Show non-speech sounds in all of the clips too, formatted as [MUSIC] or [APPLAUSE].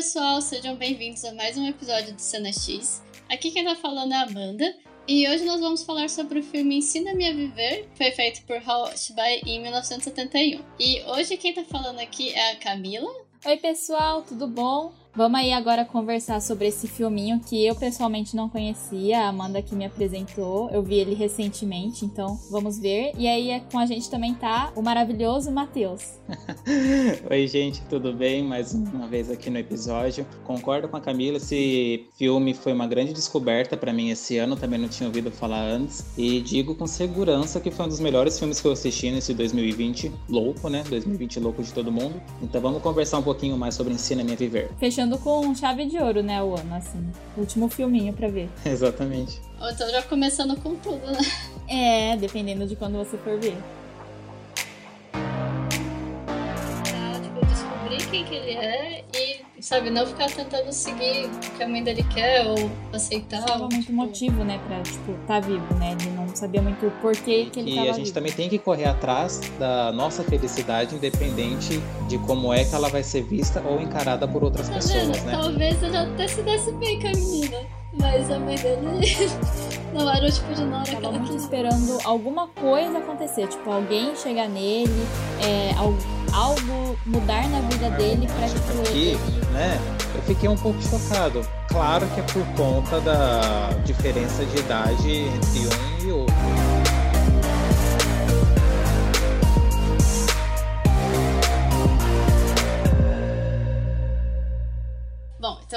pessoal, sejam bem-vindos a mais um episódio do Cena X. Aqui quem tá falando é a Amanda. E hoje nós vamos falar sobre o filme Ensina-me a Viver, que foi feito por Hal Shibai em 1971. E hoje quem tá falando aqui é a Camila. Oi, pessoal, tudo bom? Vamos aí agora conversar sobre esse filminho que eu pessoalmente não conhecia, a Amanda que me apresentou. Eu vi ele recentemente, então vamos ver. E aí é com a gente também tá o maravilhoso Matheus. [LAUGHS] Oi, gente, tudo bem? Mais uma vez aqui no episódio. Concordo com a Camila, esse filme foi uma grande descoberta para mim esse ano, também não tinha ouvido falar antes. E digo com segurança que foi um dos melhores filmes que eu assisti nesse 2020 louco, né? 2020 louco de todo mundo. Então vamos conversar um pouquinho mais sobre Ensina-me a Viver. Fechou fechando com chave de ouro, né, o ano, assim. Último filminho pra ver. [LAUGHS] Exatamente. Ou então já começando com tudo, né? É, dependendo de quando você for ver. Tá, tipo, descobrir quem que ele é e sabe, não ficar tentando seguir o que a mãe dele quer ou aceitar. Não muito tipo... motivo, né, pra, tipo, tá vivo, né? Ele não sabia muito o porquê que ele e tava E a gente vivo. também tem que correr atrás da nossa felicidade, independente de como é que ela vai ser vista ou encarada por outras tá pessoas, vendo? né? Talvez ele até se desse bem com a menina. Mas a mãe dele [LAUGHS] não era o tipo de nora que ela muito esperando alguma coisa acontecer, tipo, alguém chegar nele, é, algo mudar na vida dele pra tipo, Aqui, ele... né? Eu fiquei um pouco chocado. Claro que é por conta da diferença de idade entre um e outro.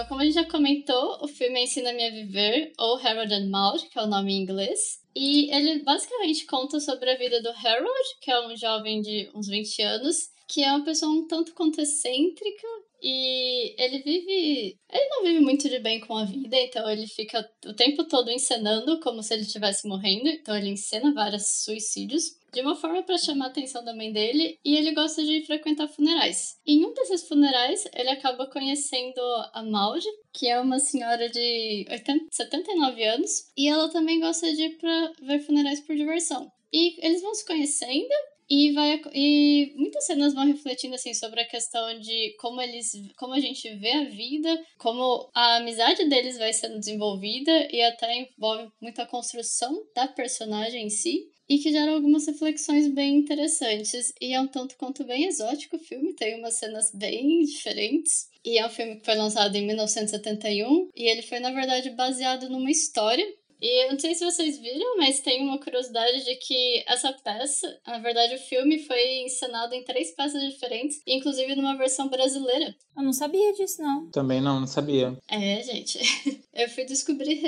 Então como a gente já comentou, o filme Ensina-me a Viver, ou Harold and Maude, que é o nome em inglês. E ele basicamente conta sobre a vida do Harold, que é um jovem de uns 20 anos, que é uma pessoa um tanto quanto excêntrica e ele vive. Ele não vive muito de bem com a vida, então ele fica o tempo todo encenando como se ele estivesse morrendo. Então ele encena vários suicídios de uma forma para chamar a atenção da mãe dele e ele gosta de frequentar funerais. Em um desses funerais, ele acaba conhecendo a Maude, que é uma senhora de 80, 79 anos, e ela também gosta de ir para ver funerais por diversão. E eles vão se conhecendo e, vai, e muitas cenas vão refletindo assim sobre a questão de como eles, como a gente vê a vida, como a amizade deles vai sendo desenvolvida e até envolve muita construção da personagem em si e que gera algumas reflexões bem interessantes. E é um tanto quanto bem exótico o filme, tem umas cenas bem diferentes. E é um filme que foi lançado em 1971 e ele foi, na verdade, baseado numa história. E eu não sei se vocês viram, mas tem uma curiosidade de que essa peça, na verdade, o filme foi encenado em três peças diferentes, inclusive numa versão brasileira. Eu não sabia disso, não. Também não, não sabia. É, gente. [LAUGHS] Eu fui descobrir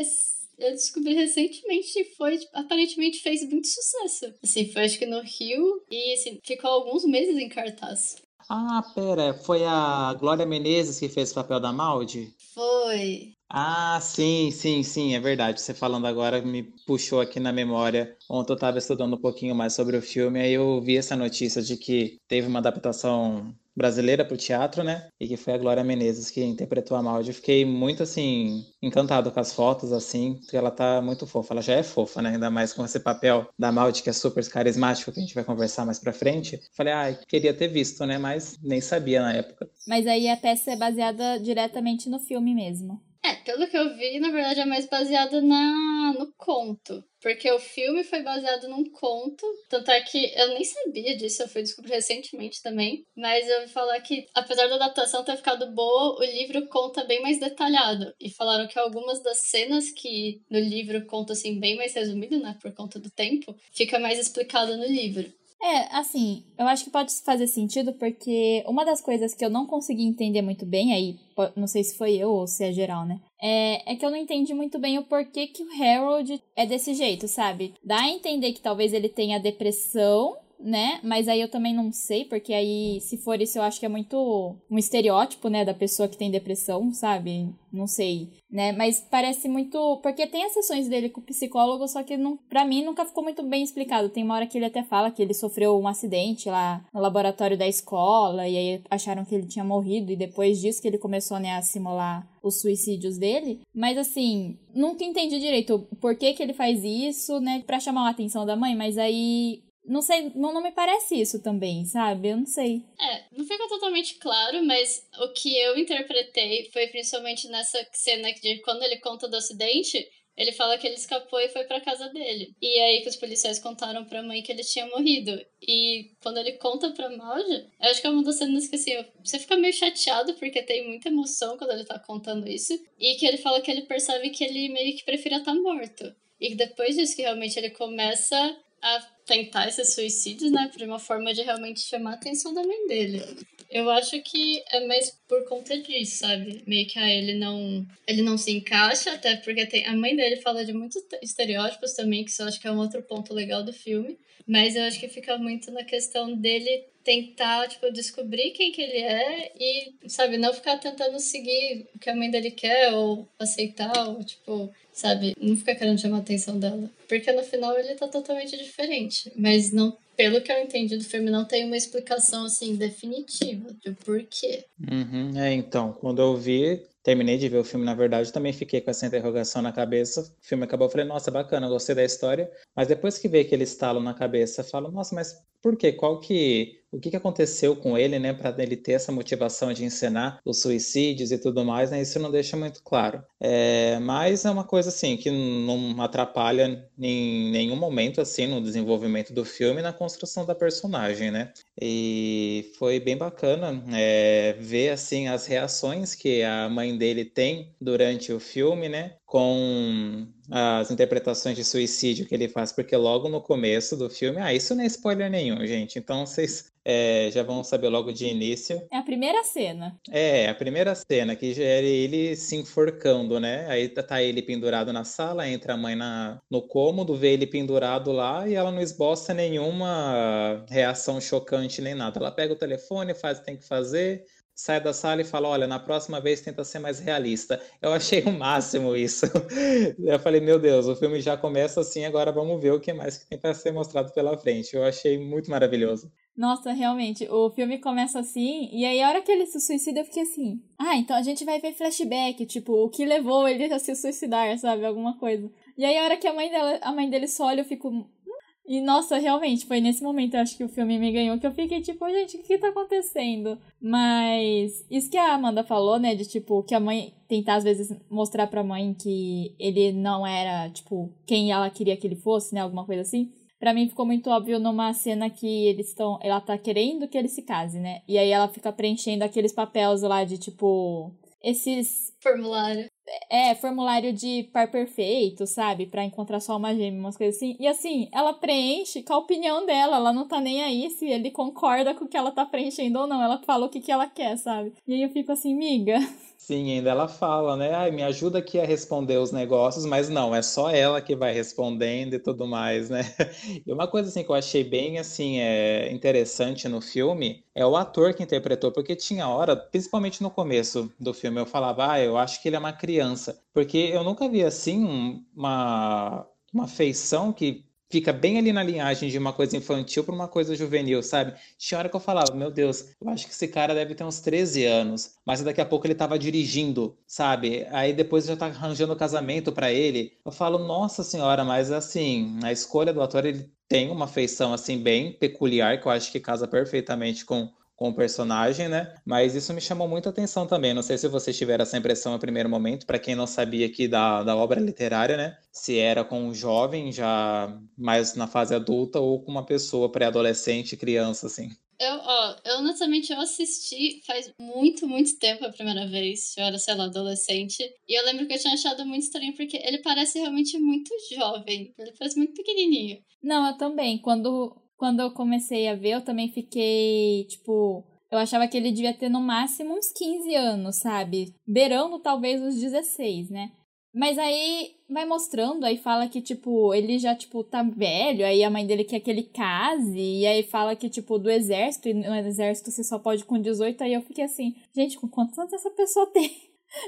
eu descobri recentemente e foi, aparentemente fez muito sucesso. Assim, foi acho que no Rio e assim, ficou alguns meses em cartaz. Ah, pera, foi a Glória Menezes que fez o papel da Maldi? Foi. Ah, sim, sim, sim, é verdade. Você falando agora me puxou aqui na memória. Ontem eu estava estudando um pouquinho mais sobre o filme, aí eu vi essa notícia de que teve uma adaptação brasileira para o teatro, né? E que foi a Glória Menezes que interpretou a Maldi. Eu fiquei muito, assim, encantado com as fotos, assim, porque ela tá muito fofa. Ela já é fofa, né? Ainda mais com esse papel da Maldi, que é super carismático, que a gente vai conversar mais pra frente. Falei, ai, ah, queria ter visto, né? Mas nem sabia na época. Mas aí a peça é baseada diretamente no filme mesmo. É, pelo que eu vi, na verdade é mais baseada na, no conto. Porque o filme foi baseado num conto. Tanto é que eu nem sabia disso, eu fui descobrir recentemente também. Mas eu vou falar que, apesar da adaptação ter ficado boa, o livro conta bem mais detalhado. E falaram que algumas das cenas que no livro conta assim, bem mais resumido, né? Por conta do tempo, fica mais explicado no livro. É, assim, eu acho que pode fazer sentido porque uma das coisas que eu não consegui entender muito bem, aí não sei se foi eu ou se é geral, né? É, é que eu não entendi muito bem o porquê que o Harold é desse jeito, sabe? Dá a entender que talvez ele tenha depressão né? Mas aí eu também não sei, porque aí, se for isso, eu acho que é muito um estereótipo, né, da pessoa que tem depressão, sabe? Não sei, né? Mas parece muito. Porque tem as sessões dele com o psicólogo, só que não, pra mim nunca ficou muito bem explicado. Tem uma hora que ele até fala que ele sofreu um acidente lá no laboratório da escola, e aí acharam que ele tinha morrido, e depois disso que ele começou, né, a simular os suicídios dele. Mas assim, nunca entendi direito por que, que ele faz isso, né? Pra chamar a atenção da mãe, mas aí Não sei, não, não me parece isso também, sabe? Eu não sei. É, não fica totalmente claro, mas o que eu interpretei foi principalmente nessa cena de quando ele conta do acidente, ele fala que ele escapou e foi para casa dele. E aí que os policiais contaram pra mãe que ele tinha morrido. E quando ele conta pra Malja, eu acho que é uma das cenas que assim, você fica meio chateado porque tem muita emoção quando ele tá contando isso. E que ele fala que ele percebe que ele meio que preferia estar tá morto. E depois disso que realmente ele começa a tentar esses suicídios, né? Por uma forma de realmente chamar a atenção da mãe dele. Eu acho que é mais por conta disso, sabe? Meio que a ele não, ele não se encaixa, até porque tem, a mãe dele fala de muitos estereótipos também, que isso eu acho que é um outro ponto legal do filme. Mas eu acho que fica muito na questão dele tentar, tipo, descobrir quem que ele é e, sabe, não ficar tentando seguir o que a mãe dele quer ou aceitar, ou, tipo, sabe, não ficar querendo chamar a atenção dela. Porque no final ele tá totalmente diferente. Mas não pelo que eu entendi do filme, não tem uma explicação assim definitiva de porquê. Uhum, é, então, quando eu vi, terminei de ver o filme, na verdade, também fiquei com essa interrogação na cabeça. O filme acabou, eu falei, nossa, bacana, gostei da história. Mas depois que veio aquele estalo na cabeça, eu falo, nossa, mas por quê? Qual que o que, que aconteceu com ele, né, para ele ter essa motivação de encenar os suicídios e tudo mais, né? Isso não deixa muito claro. É, mas é uma coisa assim que não atrapalha em nenhum momento assim no desenvolvimento do filme, na construção da personagem, né? E foi bem bacana é, ver assim as reações que a mãe dele tem durante o filme, né? Com as interpretações de suicídio que ele faz, porque logo no começo do filme, ah, isso não é spoiler nenhum, gente. Então vocês é, já vão saber logo de início. É a primeira cena. É, a primeira cena, que já é ele se enforcando, né? Aí tá, tá ele pendurado na sala, entra a mãe na, no cômodo, vê ele pendurado lá e ela não esboça nenhuma reação chocante nem nada. Ela pega o telefone, faz o que tem que fazer, sai da sala e fala: Olha, na próxima vez tenta ser mais realista. Eu achei o máximo isso. [LAUGHS] Eu falei: Meu Deus, o filme já começa assim, agora vamos ver o que mais que tem para ser mostrado pela frente. Eu achei muito maravilhoso. Nossa, realmente, o filme começa assim, e aí a hora que ele se suicida, eu fiquei assim: Ah, então a gente vai ver flashback, tipo, o que levou ele a se suicidar, sabe? Alguma coisa. E aí a hora que a mãe, dela, a mãe dele só olha, eu fico. E nossa, realmente, foi nesse momento, eu acho que o filme me ganhou, que eu fiquei tipo, gente, o que, que tá acontecendo? Mas isso que a Amanda falou, né, de tipo, que a mãe tentar às vezes mostrar pra mãe que ele não era, tipo, quem ela queria que ele fosse, né, alguma coisa assim para mim ficou muito óbvio numa cena que eles estão. Ela tá querendo que ele se case, né? E aí ela fica preenchendo aqueles papéis lá de tipo. Esses. Formulário. É, formulário de par perfeito, sabe? para encontrar só uma gêmea, umas coisas assim. E assim, ela preenche com a opinião dela. Ela não tá nem aí se ele concorda com o que ela tá preenchendo ou não. Ela fala o que, que ela quer, sabe? E aí eu fico assim, miga. [LAUGHS] Sim, ainda ela fala, né? Ai, me ajuda aqui a responder os negócios, mas não, é só ela que vai respondendo e tudo mais, né? [LAUGHS] E uma coisa assim que eu achei bem assim é interessante no filme é o ator que interpretou, porque tinha hora, principalmente no começo do filme, eu falava, ah, eu acho que ele é uma criança, porque eu nunca vi assim uma uma feição que fica bem ali na linhagem de uma coisa infantil para uma coisa juvenil, sabe? Tinha hora que eu falava, meu Deus, eu acho que esse cara deve ter uns 13 anos, mas daqui a pouco ele tava dirigindo, sabe? Aí depois já tá arranjando casamento para ele. Eu falo, nossa senhora, mas assim, a escolha do ator, ele tem uma feição assim bem peculiar que eu acho que casa perfeitamente com com o personagem, né? Mas isso me chamou muita atenção também. Não sei se vocês tiveram essa impressão no primeiro momento, para quem não sabia aqui da, da obra literária, né? Se era com um jovem já mais na fase adulta ou com uma pessoa pré-adolescente, criança, assim. Eu, ó, eu honestamente eu assisti faz muito, muito tempo a primeira vez. Eu era, sei lá, adolescente. E eu lembro que eu tinha achado muito estranho porque ele parece realmente muito jovem. Ele parece muito pequenininho. Não, eu também. Quando quando eu comecei a ver, eu também fiquei, tipo, eu achava que ele devia ter no máximo uns 15 anos, sabe? Beirando talvez os 16, né? Mas aí vai mostrando, aí fala que, tipo, ele já, tipo, tá velho, aí a mãe dele quer que ele case, e aí fala que, tipo, do exército, e no exército você só pode com 18, aí eu fiquei assim, gente, com quantos anos essa pessoa tem?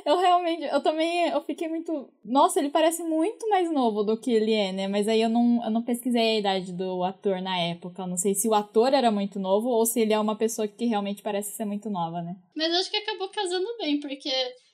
Eu realmente, eu também, eu fiquei muito. Nossa, ele parece muito mais novo do que ele é, né? Mas aí eu não, eu não pesquisei a idade do ator na época. Eu não sei se o ator era muito novo ou se ele é uma pessoa que realmente parece ser muito nova, né? Mas acho que acabou casando bem, porque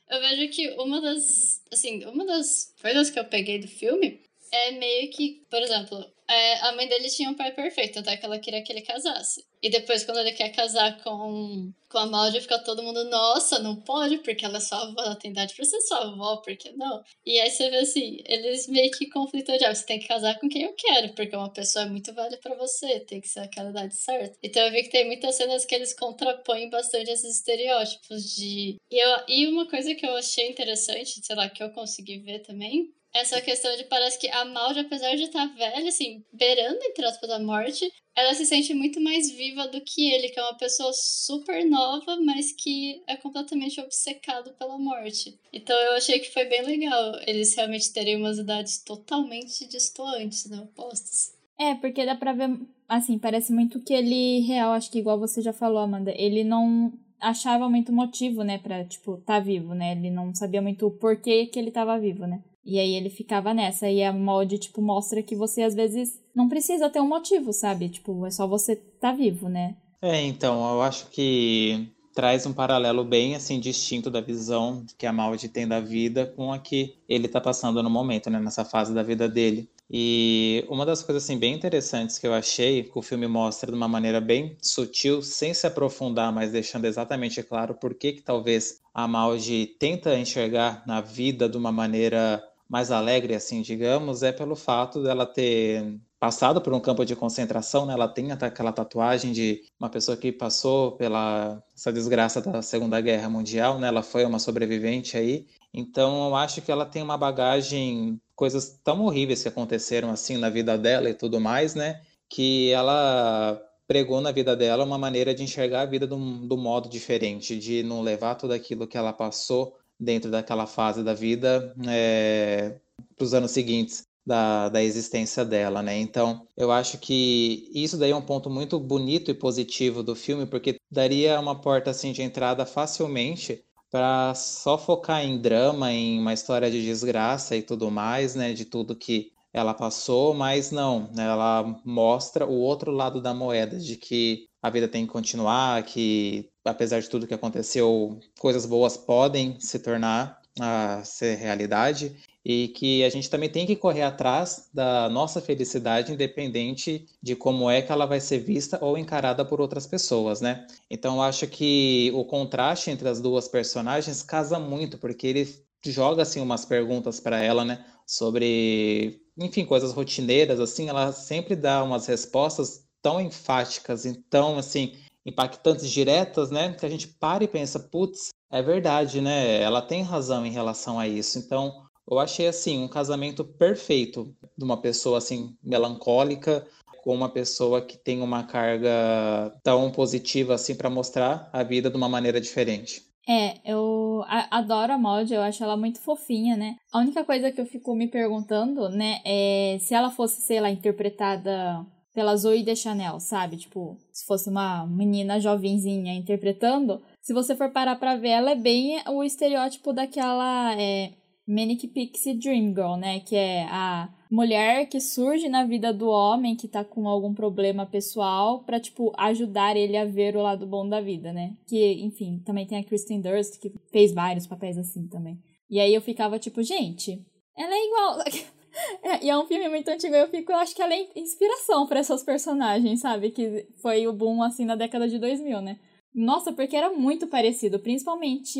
eu vejo que uma das. Assim, uma das coisas que eu peguei do filme é meio que, por exemplo, é, a mãe dele tinha um pai perfeito, até que ela queria que ele casasse. E depois, quando ele quer casar com, com a Maldi, fica todo mundo, nossa, não pode, porque ela é sua avó, ela tem idade pra ser sua avó, por que não? E aí você vê assim, eles meio que conflitam de, ah, você tem que casar com quem eu quero, porque uma pessoa é muito velha para você, tem que ser aquela idade certa. Então eu vi que tem muitas cenas que eles contrapõem bastante esses estereótipos de... E, eu, e uma coisa que eu achei interessante, sei lá, que eu consegui ver também, essa questão de parece que a Maldi, apesar de estar tá velha, assim, beirando, entre aspas, a morte, ela se sente muito mais viva do que ele, que é uma pessoa super nova, mas que é completamente obcecado pela morte. Então eu achei que foi bem legal eles realmente terem umas idades totalmente distantes, né, opostas. É, porque dá pra ver, assim, parece muito que ele, real, acho que igual você já falou, Amanda, ele não achava muito motivo, né, pra, tipo, tá vivo, né, ele não sabia muito o porquê que ele tava vivo, né. E aí ele ficava nessa. E a mod, tipo, mostra que você às vezes não precisa ter um motivo, sabe? Tipo, é só você tá vivo, né? É, então, eu acho que traz um paralelo bem assim distinto da visão que a Maldi tem da vida com a que ele tá passando no momento, né, nessa fase da vida dele. E uma das coisas assim bem interessantes que eu achei, que o filme mostra de uma maneira bem sutil, sem se aprofundar, mas deixando exatamente claro por que que talvez a Maldi tenta enxergar na vida de uma maneira mais alegre, assim, digamos, é pelo fato dela ter passado por um campo de concentração, né? Ela tem aquela tatuagem de uma pessoa que passou pela essa desgraça da Segunda Guerra Mundial, né? Ela foi uma sobrevivente aí. Então, eu acho que ela tem uma bagagem, coisas tão horríveis que aconteceram assim na vida dela e tudo mais, né? Que ela pregou na vida dela uma maneira de enxergar a vida do, do modo diferente, de não levar tudo aquilo que ela passou dentro daquela fase da vida é, para os anos seguintes da, da existência dela, né? Então, eu acho que isso daí é um ponto muito bonito e positivo do filme, porque daria uma porta assim de entrada facilmente para só focar em drama, em uma história de desgraça e tudo mais, né? De tudo que ela passou, mas não, né? ela mostra o outro lado da moeda, de que a vida tem que continuar, que apesar de tudo que aconteceu, coisas boas podem se tornar a ser realidade e que a gente também tem que correr atrás da nossa felicidade, independente de como é que ela vai ser vista ou encarada por outras pessoas, né? Então, acho que o contraste entre as duas personagens casa muito, porque ele joga assim umas perguntas para ela, né, sobre, enfim, coisas rotineiras assim, ela sempre dá umas respostas tão enfáticas, então, assim, impactantes diretas, né? Que a gente para e pensa, putz, é verdade, né? Ela tem razão em relação a isso. Então, eu achei assim um casamento perfeito de uma pessoa assim melancólica com uma pessoa que tem uma carga tão positiva assim para mostrar a vida de uma maneira diferente. É, eu adoro a mod, eu acho ela muito fofinha, né? A única coisa que eu fico me perguntando, né, é se ela fosse, sei lá, interpretada pela Zoe Deschanel, sabe? Tipo, se fosse uma menina jovenzinha interpretando, se você for parar pra ver, ela é bem o estereótipo daquela é, Manic Pixie Dream Girl, né? Que é a mulher que surge na vida do homem que tá com algum problema pessoal pra, tipo, ajudar ele a ver o lado bom da vida, né? Que, enfim, também tem a Kristen Durst, que fez vários papéis assim também. E aí eu ficava tipo, gente, ela é igual. [LAUGHS] [LAUGHS] É, e é um filme muito antigo, eu fico, eu acho que ela é inspiração para essas personagens, sabe? Que foi o boom, assim, na década de 2000, né? Nossa, porque era muito parecido, principalmente...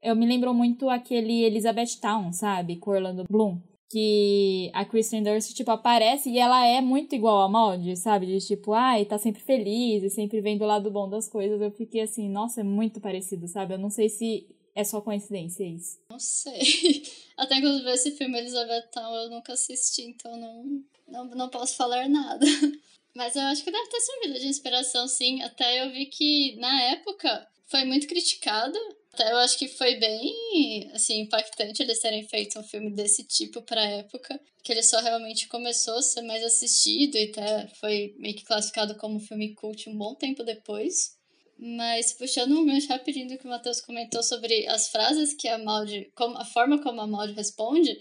Eu me lembro muito aquele Elizabeth Town, sabe? Com Orlando Bloom. Que a Kristen Durst, tipo, aparece e ela é muito igual a Maud, sabe? De tipo, ai, tá sempre feliz e sempre vem do lado bom das coisas. Eu fiquei assim, nossa, é muito parecido, sabe? Eu não sei se é só coincidência isso? Não sei. [LAUGHS] Até inclusive esse filme Elizabeth Town eu nunca assisti, então não, não, não posso falar nada. [LAUGHS] Mas eu acho que deve ter servido de inspiração, sim. Até eu vi que na época foi muito criticado. Até eu acho que foi bem assim, impactante eles terem feito um filme desse tipo pra época. Que ele só realmente começou a ser mais assistido e até foi meio que classificado como filme cult um bom tempo depois. Mas puxando um gancho rapidinho do que o Matheus comentou sobre as frases que a Maldi, como, a forma como a Maldi responde,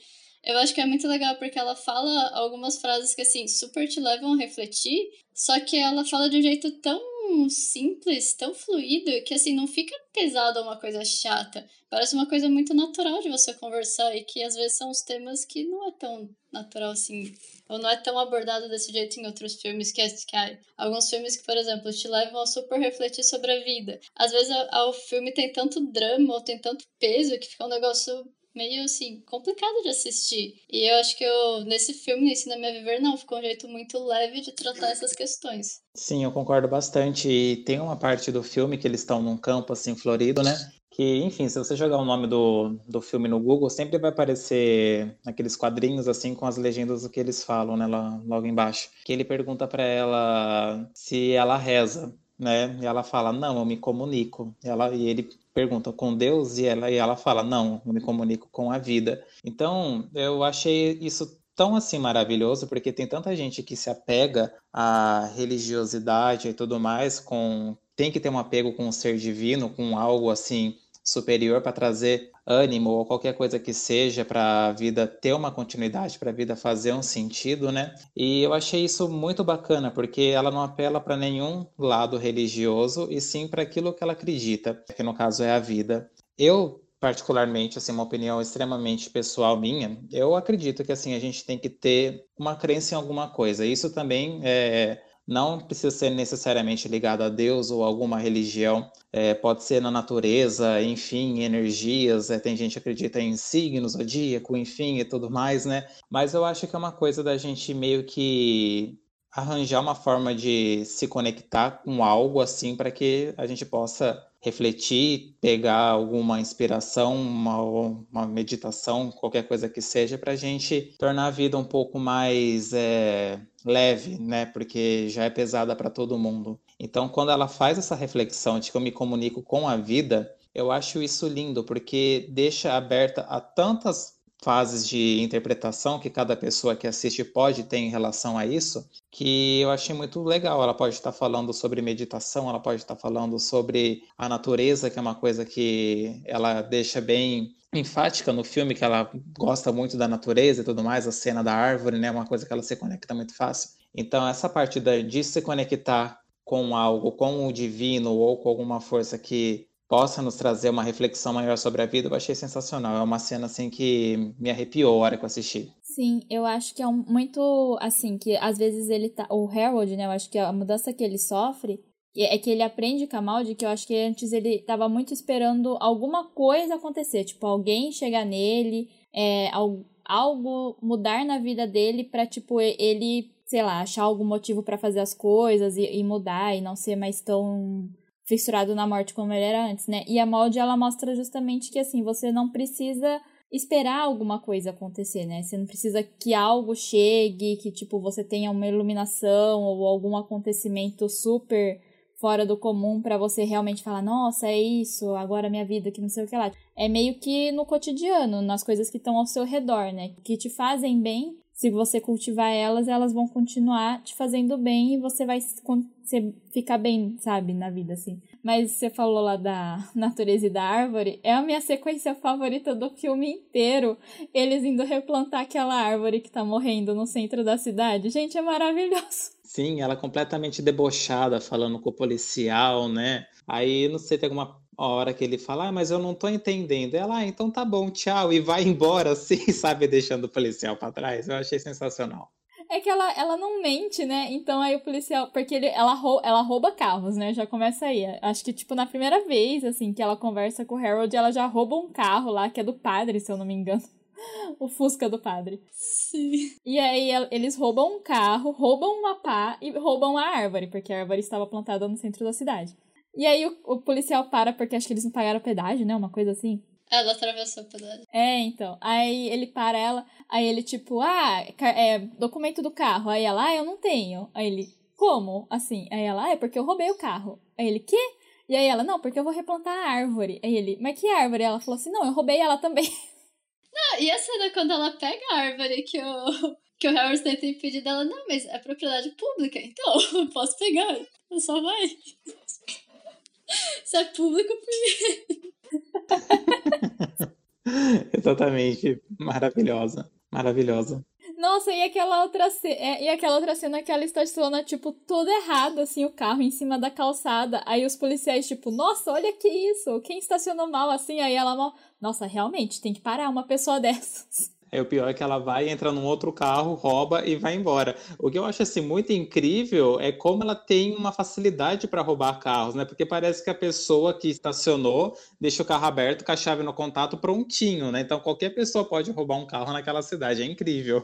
eu acho que é muito legal porque ela fala algumas frases que, assim, super te levam a refletir, só que ela fala de um jeito tão simples, tão fluido, que, assim, não fica pesado uma coisa chata. Parece uma coisa muito natural de você conversar e que, às vezes, são os temas que não é tão natural, assim, ou não é tão abordado desse jeito em outros filmes, que, que há alguns filmes que, por exemplo, te levam a super refletir sobre a vida. Às vezes, o filme tem tanto drama ou tem tanto peso que fica um negócio meio assim, complicado de assistir. E eu acho que eu, nesse filme, nesse Na Minha Viver, não, ficou um jeito muito leve de tratar essas questões. Sim, eu concordo bastante. E tem uma parte do filme que eles estão num campo assim florido, né? Que, enfim, se você jogar o nome do, do filme no Google, sempre vai aparecer aqueles quadrinhos assim com as legendas do que eles falam, né, lá, logo embaixo. Que ele pergunta para ela se ela reza, né? E ela fala: "Não, eu me comunico". E ela e ele pergunta com Deus e ela, e ela fala: Não, eu me comunico com a vida. Então, eu achei isso tão assim maravilhoso, porque tem tanta gente que se apega à religiosidade e tudo mais, com tem que ter um apego com o ser divino, com algo assim superior para trazer ânimo ou qualquer coisa que seja para a vida ter uma continuidade, para a vida fazer um sentido, né? E eu achei isso muito bacana, porque ela não apela para nenhum lado religioso e sim para aquilo que ela acredita, que no caso é a vida. Eu particularmente, assim, uma opinião extremamente pessoal minha, eu acredito que, assim, a gente tem que ter uma crença em alguma coisa. Isso também é, não precisa ser necessariamente ligado a Deus ou alguma religião, é, pode ser na natureza, enfim, energias, é, tem gente que acredita em signos, zodíaco, enfim, e tudo mais, né? Mas eu acho que é uma coisa da gente meio que arranjar uma forma de se conectar com algo assim para que a gente possa refletir, pegar alguma inspiração, uma, uma meditação, qualquer coisa que seja, para a gente tornar a vida um pouco mais é, leve, né? Porque já é pesada para todo mundo. Então, quando ela faz essa reflexão de que eu me comunico com a vida, eu acho isso lindo, porque deixa aberta a tantas fases de interpretação que cada pessoa que assiste pode ter em relação a isso, que eu achei muito legal. Ela pode estar falando sobre meditação, ela pode estar falando sobre a natureza, que é uma coisa que ela deixa bem enfática no filme, que ela gosta muito da natureza e tudo mais, a cena da árvore, né, uma coisa que ela se conecta muito fácil. Então, essa parte de se conectar com algo, com o divino ou com alguma força que possa nos trazer uma reflexão maior sobre a vida, eu achei sensacional. É uma cena assim que me arrepiou a hora que eu assisti. Sim, eu acho que é um, muito assim, que às vezes ele tá. O Harold, né? Eu acho que a mudança que ele sofre é que ele aprende com a Maldi, que eu acho que antes ele tava muito esperando alguma coisa acontecer, tipo, alguém chegar nele, é, algo mudar na vida dele pra, tipo, ele, sei lá, achar algum motivo para fazer as coisas e, e mudar e não ser mais tão fissurado na morte como ele era antes, né? E a molde ela mostra justamente que assim, você não precisa esperar alguma coisa acontecer, né? Você não precisa que algo chegue, que tipo você tenha uma iluminação ou algum acontecimento super fora do comum para você realmente falar, nossa, é isso, agora minha vida que não sei o que lá. É meio que no cotidiano, nas coisas que estão ao seu redor, né? Que te fazem bem se você cultivar elas, elas vão continuar te fazendo bem e você vai você ficar bem, sabe, na vida, assim. Mas você falou lá da [LAUGHS] natureza e da árvore, é a minha sequência favorita do filme inteiro. Eles indo replantar aquela árvore que tá morrendo no centro da cidade. Gente, é maravilhoso. [LAUGHS] Sim, ela completamente debochada, falando com o policial, né? Aí, não sei, tem alguma a hora que ele fala, ah, mas eu não tô entendendo. Ela, ah, então tá bom, tchau, e vai [LAUGHS] embora assim, sabe, deixando o policial para trás. Eu achei sensacional. É que ela, ela não mente, né? Então aí o policial. Porque ele, ela, rou, ela rouba carros, né? Já começa aí. Acho que, tipo, na primeira vez, assim, que ela conversa com o Harold, ela já rouba um carro lá, que é do padre, se eu não me engano. [LAUGHS] o Fusca do padre. Sim. E aí eles roubam um carro, roubam uma pá e roubam a árvore, porque a árvore estava plantada no centro da cidade. E aí o, o policial para porque acho que eles não pagaram pedágio, né? Uma coisa assim. Ela atravessou o pedágio. É, então. Aí ele para ela, aí ele tipo, ah, é, documento do carro. Aí ela, ah, eu não tenho. Aí ele, como? Assim. Aí ela, ah, é porque eu roubei o carro. Aí ele, quê? E aí ela, não, porque eu vou replantar a árvore. Aí ele, mas que árvore? Ela falou assim, não, eu roubei ela também. [LAUGHS] Não, e a cena quando ela pega a árvore que o, que o Harris tenta impedir dela, não, mas é propriedade pública, então [LAUGHS] eu posso pegar. Só vai. Isso é público [LAUGHS] Exatamente, maravilhosa. Maravilhosa. Nossa, e aquela outra cena, é, e aquela outra cena que ela estaciona, tipo, toda errada, assim, o carro em cima da calçada. Aí os policiais, tipo, nossa, olha que isso, quem estacionou mal assim? Aí ela. Nossa, realmente, tem que parar uma pessoa dessas. É o pior é que ela vai, entra num outro carro, rouba e vai embora. O que eu acho assim muito incrível é como ela tem uma facilidade para roubar carros, né? Porque parece que a pessoa que estacionou deixa o carro aberto com a chave no contato prontinho, né? Então qualquer pessoa pode roubar um carro naquela cidade, é incrível.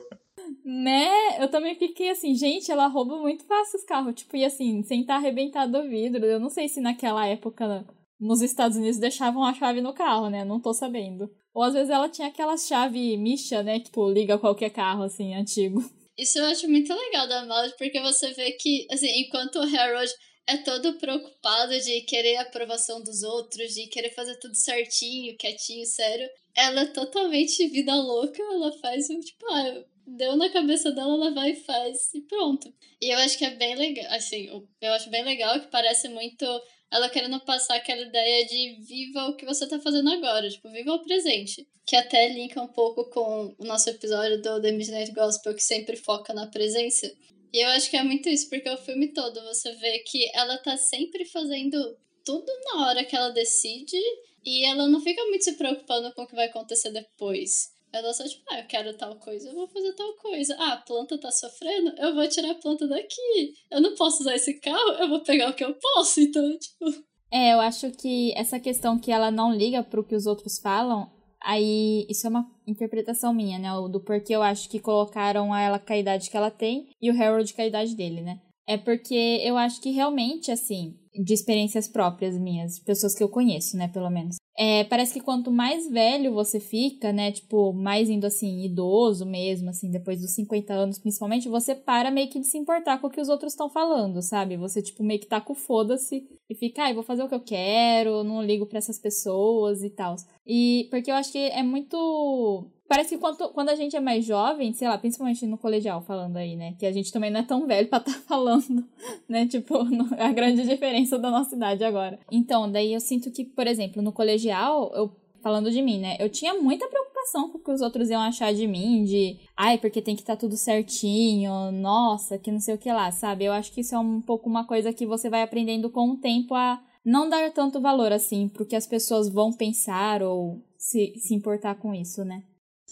Né? Eu também fiquei assim, gente, ela rouba muito fácil os carros, tipo, e assim, sem estar arrebentado o vidro. Eu não sei se naquela época nos Estados Unidos deixavam a chave no carro, né? Não tô sabendo. Ou às vezes ela tinha aquela chave micha, né? Que, tipo, liga qualquer carro, assim, antigo. Isso eu acho muito legal da Maud, porque você vê que, assim, enquanto o Harold é todo preocupado de querer a aprovação dos outros, de querer fazer tudo certinho, quietinho, sério, ela é totalmente vida louca, ela faz um, tipo, ah, deu na cabeça dela, ela vai e faz, e pronto. E eu acho que é bem legal, assim, eu acho bem legal que parece muito ela querendo passar aquela ideia de viva o que você tá fazendo agora, tipo, viva o presente. Que até linka um pouco com o nosso episódio do The Midnight Gospel, que sempre foca na presença. E eu acho que é muito isso, porque o filme todo você vê que ela tá sempre fazendo tudo na hora que ela decide e ela não fica muito se preocupando com o que vai acontecer depois. Ela só, tipo, ah, eu quero tal coisa, eu vou fazer tal coisa. Ah, a planta tá sofrendo, eu vou tirar a planta daqui. Eu não posso usar esse carro, eu vou pegar o que eu posso. Então, [LAUGHS] tipo. É, eu acho que essa questão que ela não liga pro que os outros falam, aí isso é uma interpretação minha, né? Do porquê eu acho que colocaram ela com a idade que ela tem e o Harold com a idade dele, né? É porque eu acho que realmente, assim, de experiências próprias minhas, pessoas que eu conheço, né, pelo menos. É, parece que quanto mais velho você fica, né, tipo, mais indo assim, idoso mesmo, assim, depois dos 50 anos principalmente, você para meio que de se importar com o que os outros estão falando, sabe? Você, tipo, meio que tá com foda-se e fica, ai, ah, vou fazer o que eu quero, não ligo para essas pessoas e tal. E porque eu acho que é muito Parece que quando, quando a gente é mais jovem, sei lá, principalmente no colegial, falando aí, né? Que a gente também não é tão velho pra estar [LAUGHS] tá falando, né? Tipo, a grande diferença da nossa idade agora. Então, daí eu sinto que, por exemplo, no colegial, eu falando de mim, né? Eu tinha muita preocupação com o que os outros iam achar de mim, de ai, porque tem que estar tá tudo certinho, nossa, que não sei o que lá, sabe? Eu acho que isso é um pouco uma coisa que você vai aprendendo com o tempo a não dar tanto valor assim pro que as pessoas vão pensar ou se, se importar com isso, né?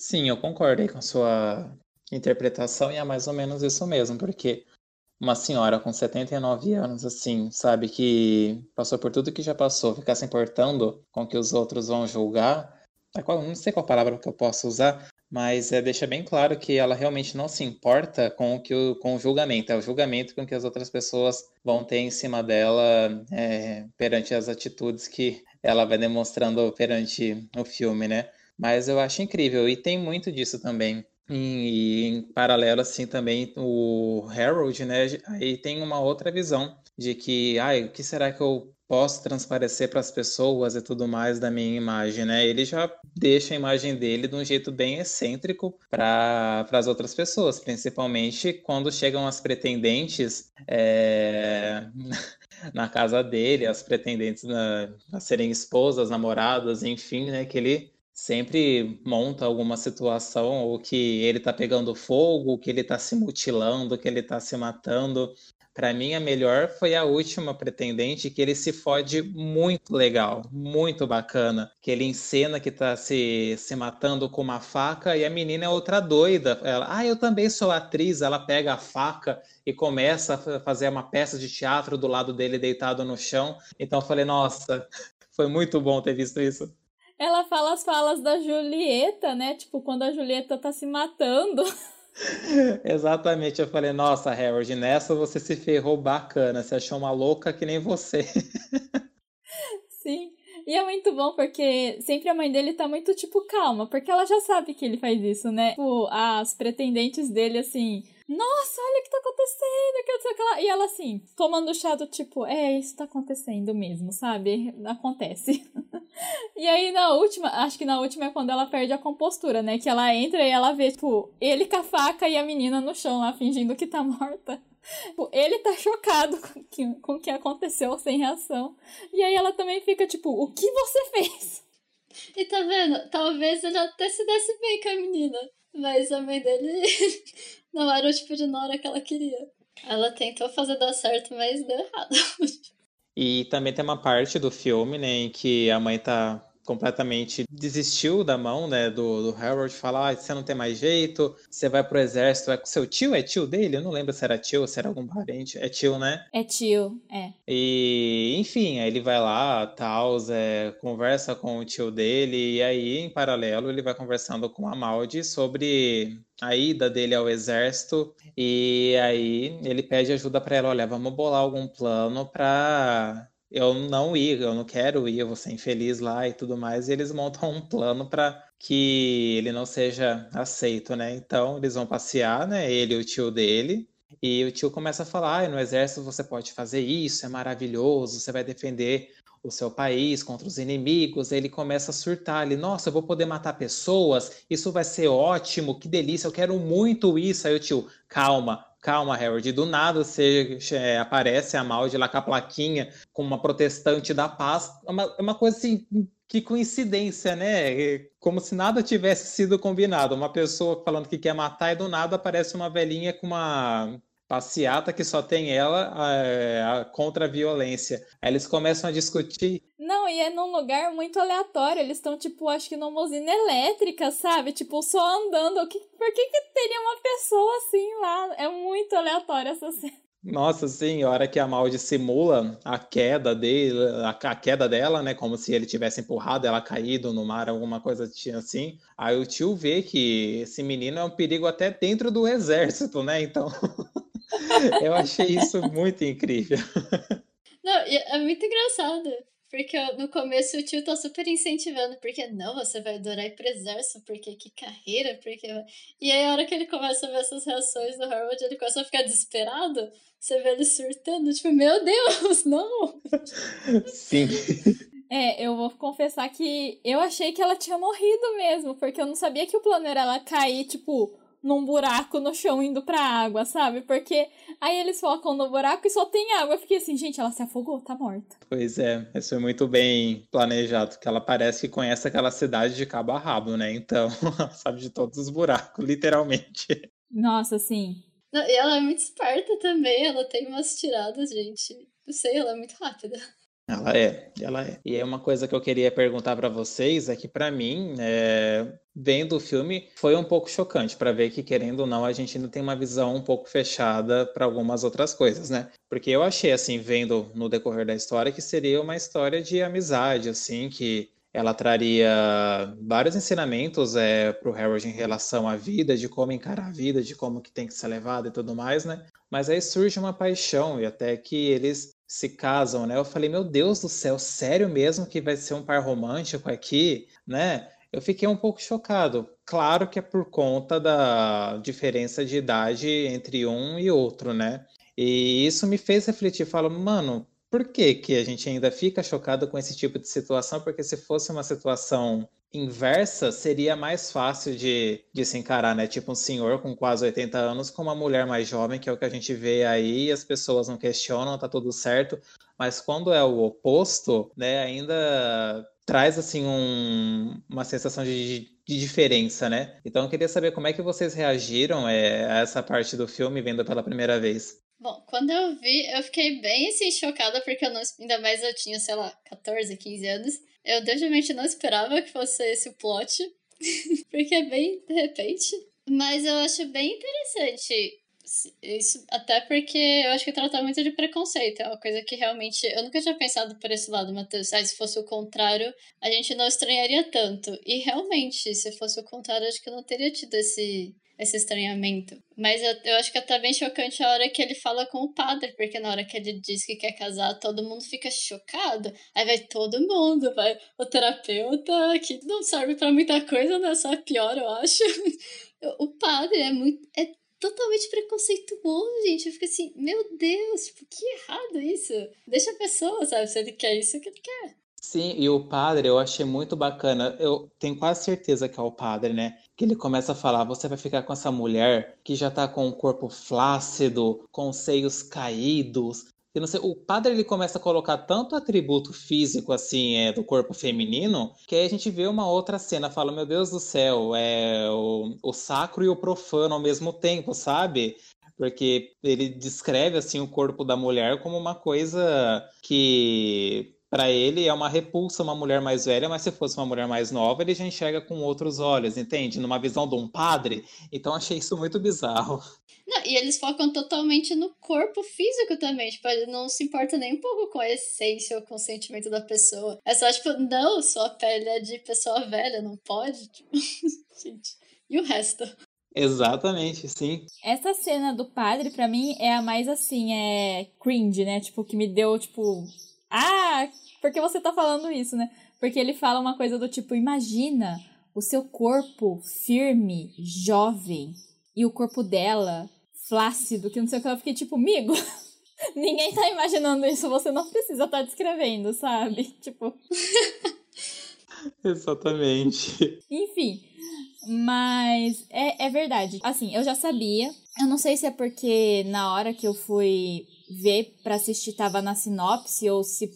Sim, eu concordei com a sua interpretação e é mais ou menos isso mesmo, porque uma senhora com 79 anos, assim, sabe, que passou por tudo que já passou, ficar se importando com o que os outros vão julgar, não sei qual palavra que eu posso usar, mas é, deixa bem claro que ela realmente não se importa com o, que o, com o julgamento, é o julgamento com que as outras pessoas vão ter em cima dela é, perante as atitudes que ela vai demonstrando perante o filme, né? Mas eu acho incrível e tem muito disso também. E em paralelo, assim, também o Harold, né? Aí tem uma outra visão de que, ai, o que será que eu posso transparecer para as pessoas e tudo mais da minha imagem, né? Ele já deixa a imagem dele de um jeito bem excêntrico para as outras pessoas, principalmente quando chegam as pretendentes é, [LAUGHS] na casa dele, as pretendentes na, a serem esposas, namoradas, enfim, né? Que ele sempre monta alguma situação ou que ele tá pegando fogo, que ele tá se mutilando, que ele tá se matando. Para mim, a melhor foi a última pretendente, que ele se fode muito legal, muito bacana. Que ele encena que tá se, se matando com uma faca e a menina é outra doida. Ela, ah, eu também sou atriz. Ela pega a faca e começa a fazer uma peça de teatro do lado dele deitado no chão. Então eu falei, nossa, [LAUGHS] foi muito bom ter visto isso. Ela fala as falas da Julieta, né? Tipo, quando a Julieta tá se matando. [LAUGHS] Exatamente, eu falei, nossa, Harold, nessa você se ferrou bacana, você achou uma louca que nem você. [LAUGHS] Sim, e é muito bom porque sempre a mãe dele tá muito, tipo, calma, porque ela já sabe que ele faz isso, né? Tipo, as pretendentes dele, assim, nossa, olha o que tá acontecendo, que não. E ela assim, tomando chá do tipo, é, isso tá acontecendo mesmo, sabe? Acontece. [LAUGHS] e aí na última, acho que na última é quando ela perde a compostura, né? Que ela entra e ela vê, tipo, ele com a faca e a menina no chão lá, fingindo que tá morta. Tipo, ele tá chocado com que, com o que aconteceu sem reação. E aí ela também fica, tipo, o que você fez? E tá vendo? Talvez ele até se desse bem com a menina. Mas a mãe dele [LAUGHS] não era o tipo de Nora que ela queria. Ela tentou fazer dar certo, mas deu errado. [LAUGHS] E também tem uma parte do filme, né, em que a mãe tá completamente desistiu da mão, né, do, do Harold, falar, ah, você não tem mais jeito, você vai pro exército, é com seu tio, é tio dele? Eu não lembro se era tio ou se era algum parente. É tio, né? É tio, é. E, enfim, aí ele vai lá, tal, é, conversa com o tio dele, e aí, em paralelo, ele vai conversando com a Maldi sobre a ida dele ao exército, e aí ele pede ajuda para ela, olha, vamos bolar algum plano para eu não ir, eu não quero ir, eu vou ser infeliz lá e tudo mais, e eles montam um plano para que ele não seja aceito, né? Então eles vão passear, né? Ele e o tio dele. E o tio começa a falar: ah, no exército você pode fazer isso, é maravilhoso, você vai defender o seu país contra os inimigos. Ele começa a surtar ali: nossa, eu vou poder matar pessoas, isso vai ser ótimo, que delícia, eu quero muito isso. Aí o tio, calma, calma, Harold. Do nada você é, aparece a Maldi lá com a plaquinha com uma protestante da paz. É uma, é uma coisa assim, que coincidência, né? Como se nada tivesse sido combinado. Uma pessoa falando que quer matar e do nada aparece uma velhinha com uma passeata que só tem ela a, contra a violência. Aí eles começam a discutir. Não, e é num lugar muito aleatório. Eles estão, tipo, acho que numa usina elétrica, sabe? Tipo, só andando. Que, por que, que teria uma pessoa assim lá? É muito aleatório essa cena. Nossa, sim, a hora que a Maldi simula a queda dele, a, a, queda dela, né? Como se ele tivesse empurrado ela caído no mar, alguma coisa assim. Aí o tio vê que esse menino é um perigo até dentro do exército, né? Então. [LAUGHS] Eu achei isso muito incrível. Não, é muito engraçado. Porque no começo o tio tá super incentivando, porque não, você vai adorar ir pro exército, porque que carreira, porque. E aí a hora que ele começa a ver essas reações do Harold, ele começa a ficar desesperado. Você vê ele surtando, tipo, meu Deus, não! [LAUGHS] Sim. É, eu vou confessar que eu achei que ela tinha morrido mesmo, porque eu não sabia que o plano era ela cair, tipo, num buraco no chão indo pra água, sabe? Porque aí eles focam no buraco e só tem água. Eu fiquei assim, gente, ela se afogou, tá morta. Pois é, isso foi muito bem planejado, que ela parece que conhece aquela cidade de cabo a rabo, né? Então, [LAUGHS] ela sabe de todos os buracos, literalmente. Nossa, sim. Não, e ela é muito esperta também, ela tem umas tiradas, gente. Não sei, ela é muito rápida. Ela é, ela é. E é uma coisa que eu queria perguntar para vocês é que para mim, é, vendo o filme, foi um pouco chocante para ver que querendo ou não a gente ainda tem uma visão um pouco fechada para algumas outras coisas, né? Porque eu achei assim, vendo no decorrer da história que seria uma história de amizade, assim, que ela traria vários ensinamentos é, para o Harold em relação à vida, de como encarar a vida, de como que tem que ser levado e tudo mais, né? Mas aí surge uma paixão e até que eles se casam, né? Eu falei, meu Deus do céu, sério mesmo que vai ser um par romântico aqui, né? Eu fiquei um pouco chocado. Claro que é por conta da diferença de idade entre um e outro, né? E isso me fez refletir, falo, mano, por que que a gente ainda fica chocado com esse tipo de situação? Porque se fosse uma situação inversa seria mais fácil de, de se encarar, né? Tipo um senhor com quase 80 anos com uma mulher mais jovem, que é o que a gente vê aí, as pessoas não questionam, tá tudo certo. Mas quando é o oposto, né, ainda traz assim um, uma sensação de, de, diferença, né? Então eu queria saber como é que vocês reagiram é, a essa parte do filme vendo pela primeira vez. Bom, quando eu vi, eu fiquei bem assim chocada porque eu não, ainda mais eu tinha, sei lá, 14, 15 anos. Eu definitivamente não esperava que fosse esse o plot, [LAUGHS] porque é bem de repente. Mas eu acho bem interessante isso, até porque eu acho que trata muito de preconceito. É uma coisa que realmente. Eu nunca tinha pensado por esse lado, Matheus. Ah, se fosse o contrário, a gente não estranharia tanto. E realmente, se fosse o contrário, acho que eu não teria tido esse, esse estranhamento. Mas eu, eu acho que é até bem chocante a hora que ele fala com o padre, porque na hora que ele diz que quer casar, todo mundo fica chocado. Aí vai todo mundo, vai o terapeuta, que não serve para muita coisa, né? Só é pior, eu acho. [LAUGHS] O padre é muito. É totalmente preconceituoso, gente. Eu fico assim, meu Deus, tipo, que errado isso. Deixa a pessoa, sabe? Se ele quer isso, o que ele quer. Sim, e o padre eu achei muito bacana. Eu tenho quase certeza que é o padre, né? Que ele começa a falar: você vai ficar com essa mulher que já tá com o corpo flácido, com os seios caídos, Eu não sei, o padre ele começa a colocar tanto atributo físico assim é, do corpo feminino que aí a gente vê uma outra cena, fala, meu Deus do céu, é o, o sacro e o profano ao mesmo tempo, sabe? Porque ele descreve assim o corpo da mulher como uma coisa que para ele é uma repulsa uma mulher mais velha, mas se fosse uma mulher mais nova, ele já enxerga com outros olhos, entende? Numa visão de um padre. Então achei isso muito bizarro. Não, e eles focam totalmente no corpo físico também. Tipo, ele não se importa nem um pouco com a essência ou com o sentimento da pessoa. É só, tipo, não, sua pele é de pessoa velha, não pode. [LAUGHS] Tipo, gente. E o resto? Exatamente, sim. Essa cena do padre, para mim, é a mais assim, é cringe, né? Tipo, que me deu, tipo. Ah, por que você tá falando isso, né? Porque ele fala uma coisa do tipo, imagina o seu corpo firme, jovem, e o corpo dela flácido, que não sei o que. Eu fiquei tipo, amigo, [LAUGHS] ninguém tá imaginando isso, você não precisa estar tá descrevendo, sabe? [LAUGHS] Tipo. [LAUGHS] Exatamente. Enfim, mas é, é verdade. Assim, eu já sabia. Eu não sei se é porque na hora que eu fui ver para assistir tava na sinopse ou se